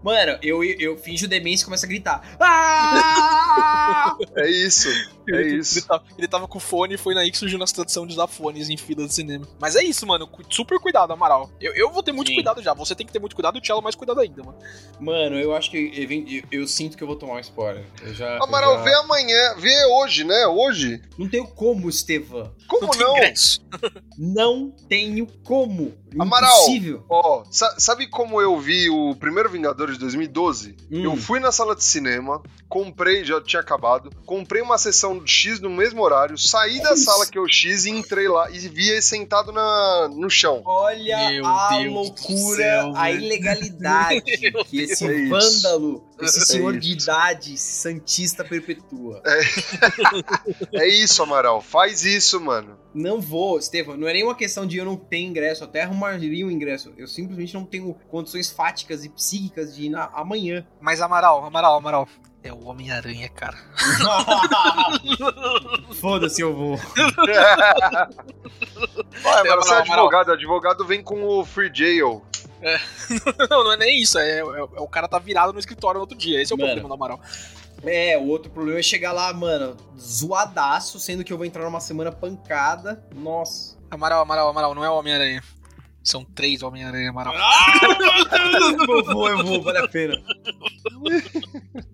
Mano, eu, eu finjo demência e começo a gritar. Ah! é isso. É Ele, isso. tava, ele tava com fone e foi naí que surgiu nossa tradição de usar fones em fila de cinema. Mas é isso, mano. Super cuidado, Amaral. Eu, eu vou ter muito Sim. cuidado já. Você tem que ter muito cuidado e o Cello mais cuidado ainda, mano. Mano, eu acho que eu, eu- eu sinto que eu vou tomar um spoiler. Eu já. Amaral, eu já... vê amanhã, vê hoje, né? Hoje. Não tenho como, Estevam. Como tem não? ingresso. (laughs) Não tenho como. Amaral. Impossível. Ó, sa- sabe como eu vi o primeiro Vingadores de 2012? Hum. Eu fui na sala de cinema, comprei, já tinha acabado, comprei uma sessão do X no mesmo horário, saí da Isso. sala que é o X e entrei lá e vi ele sentado na, no chão. Olha Meu a Deus loucura, céu, a ilegalidade (laughs) que esse É isso. vândalo, esse É senhor de isso. idade, santista perpetua. É (laughs) isso, Amaral, faz isso, mano. Não vou, Estevam, não é nem uma questão de eu não ter ingresso, eu até arrumaria um ingresso. Eu simplesmente não tenho condições fáticas e psíquicas de ir na, amanhã. Mas Amaral, Amaral, Amaral. É o Homem-Aranha, cara. (laughs) Foda-se, eu vou. (laughs) Vai, É, Amaral, você é Amaral, advogado, advogado vem com o Free Jail. (laughs) não, não é nem isso. É, é- é o cara tá virado no escritório no outro dia. Esse é o Mano. problema do Amaral. É, o outro problema é chegar lá, mano, zoadaço, sendo que eu vou entrar numa semana pancada. Nossa. Amaral, Amaral, Amaral, não é o Homem-Aranha. São três Homem-Aranha, Amaral. eu vou, eu vou, vale a pena.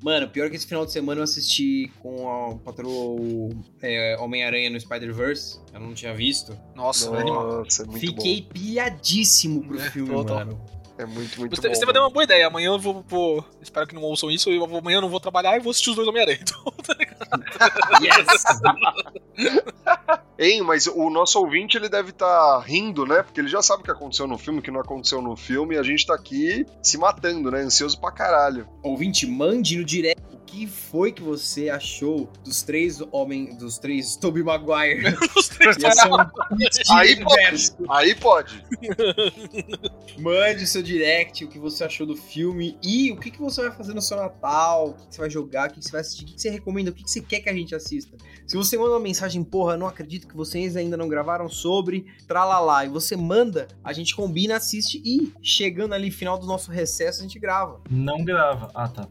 Mano, pior que esse final de semana eu assisti com a patroa o, é, Homem-Aranha no Spider-Verse. Eu não tinha visto. Nossa, é animal. Nossa, é muito Fiquei pilhadíssimo pro É, filme, total. mano. bom. É muito, muito Você, bom. você vai dar uma boa ideia. Amanhã eu vou, vou- Espero que não ouçam isso. Eu vou- amanhã eu não vou trabalhar e vou assistir os dois Homem-Aranha. Então, Yes! Hein, mas o nosso ouvinte ele deve estar rindo, né? Porque ele já sabe o que aconteceu no filme, o que não aconteceu no filme, e a gente tá aqui se matando, né? Ansioso pra caralho. Ouvinte, mande no direct que foi que você achou dos três homens, dos três Tobey Maguire. (laughs) os (laughs) três um Aí pode, aí pode. (laughs) Mande o seu direct, o que você achou do filme e o que, que você vai fazer no seu Natal, o que, que você vai jogar, o que, que você vai assistir, o que, que você recomenda, o que, que você quer que a gente assista. Se você manda uma mensagem, porra, não acredito que vocês ainda não gravaram sobre tralalá, e você manda, a gente combina, assiste e chegando ali final do nosso recesso, a gente grava. Não grava. Ah, tá.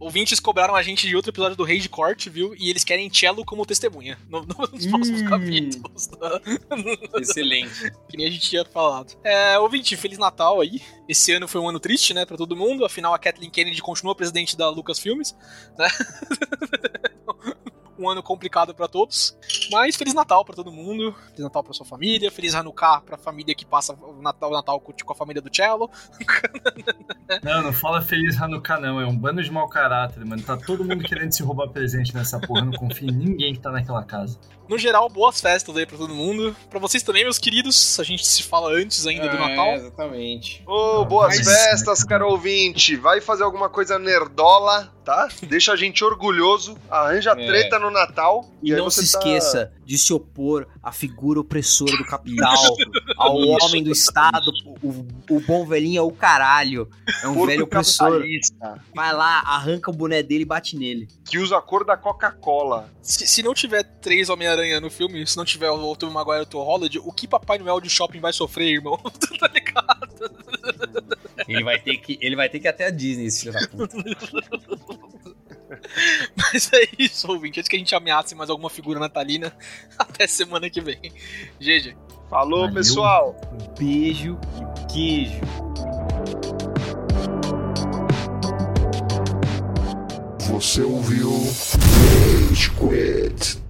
Ouvintes cobraram a gente de outro episódio do Rei de Corte, viu? E eles querem Cello como testemunha no- no- nos próximos Hum. capítulos. tá? (laughs) Excelente. Que nem a gente tinha falado. É, ouvinte, Feliz Natal aí. Esse ano foi um ano triste, né, pra todo mundo. Afinal, a Kathleen Kennedy continua presidente da Lucasfilmes, né? (laughs) um ano complicado pra todos. Mas Feliz Natal pra todo mundo. Feliz Natal pra sua família. Feliz Hanukkah pra família que passa o Natal, o Natal com a família do Cello. (laughs) Não, não fala Feliz Hanukkah, não. É um bando de mau caráter, mano. Tá todo mundo querendo se roubar presente nessa porra. Eu não confio em ninguém que tá naquela casa. No geral, boas festas aí pra todo mundo. Pra vocês também, meus queridos. A gente se fala antes ainda do É, Natal. exatamente. Ô, boas Mas- festas, caro ouvinte. Vai fazer alguma coisa nerdola, tá? Deixa a gente orgulhoso. Arranja É. treta no Natal. E aí não se tá- esqueça de se opor à figura opressora do capital, (laughs) ao Isso. homem do Estado. O, o bom velhinho é o caralho. É um Porco velho opressor. Vai lá, arranca o boné dele e bate nele. Que usa a cor da Coca-Cola. Se, se não tiver três Homem-Aranha no filme, se não tiver o Tobey Maguire e o Tom Holland, o que Papai Noel de shopping vai sofrer, irmão? (laughs) tá ligado? Ele vai ter que, ele vai ter que ir até a Disney, esse filho da puta. (laughs) (laughs) Mas é isso, ouvinte. Antes que a gente ameace mais alguma figura natalina, (laughs) até semana que vem. GG. Falou, Valeu. pessoal. Beijo e queijo. Você ouviu Rage Quit.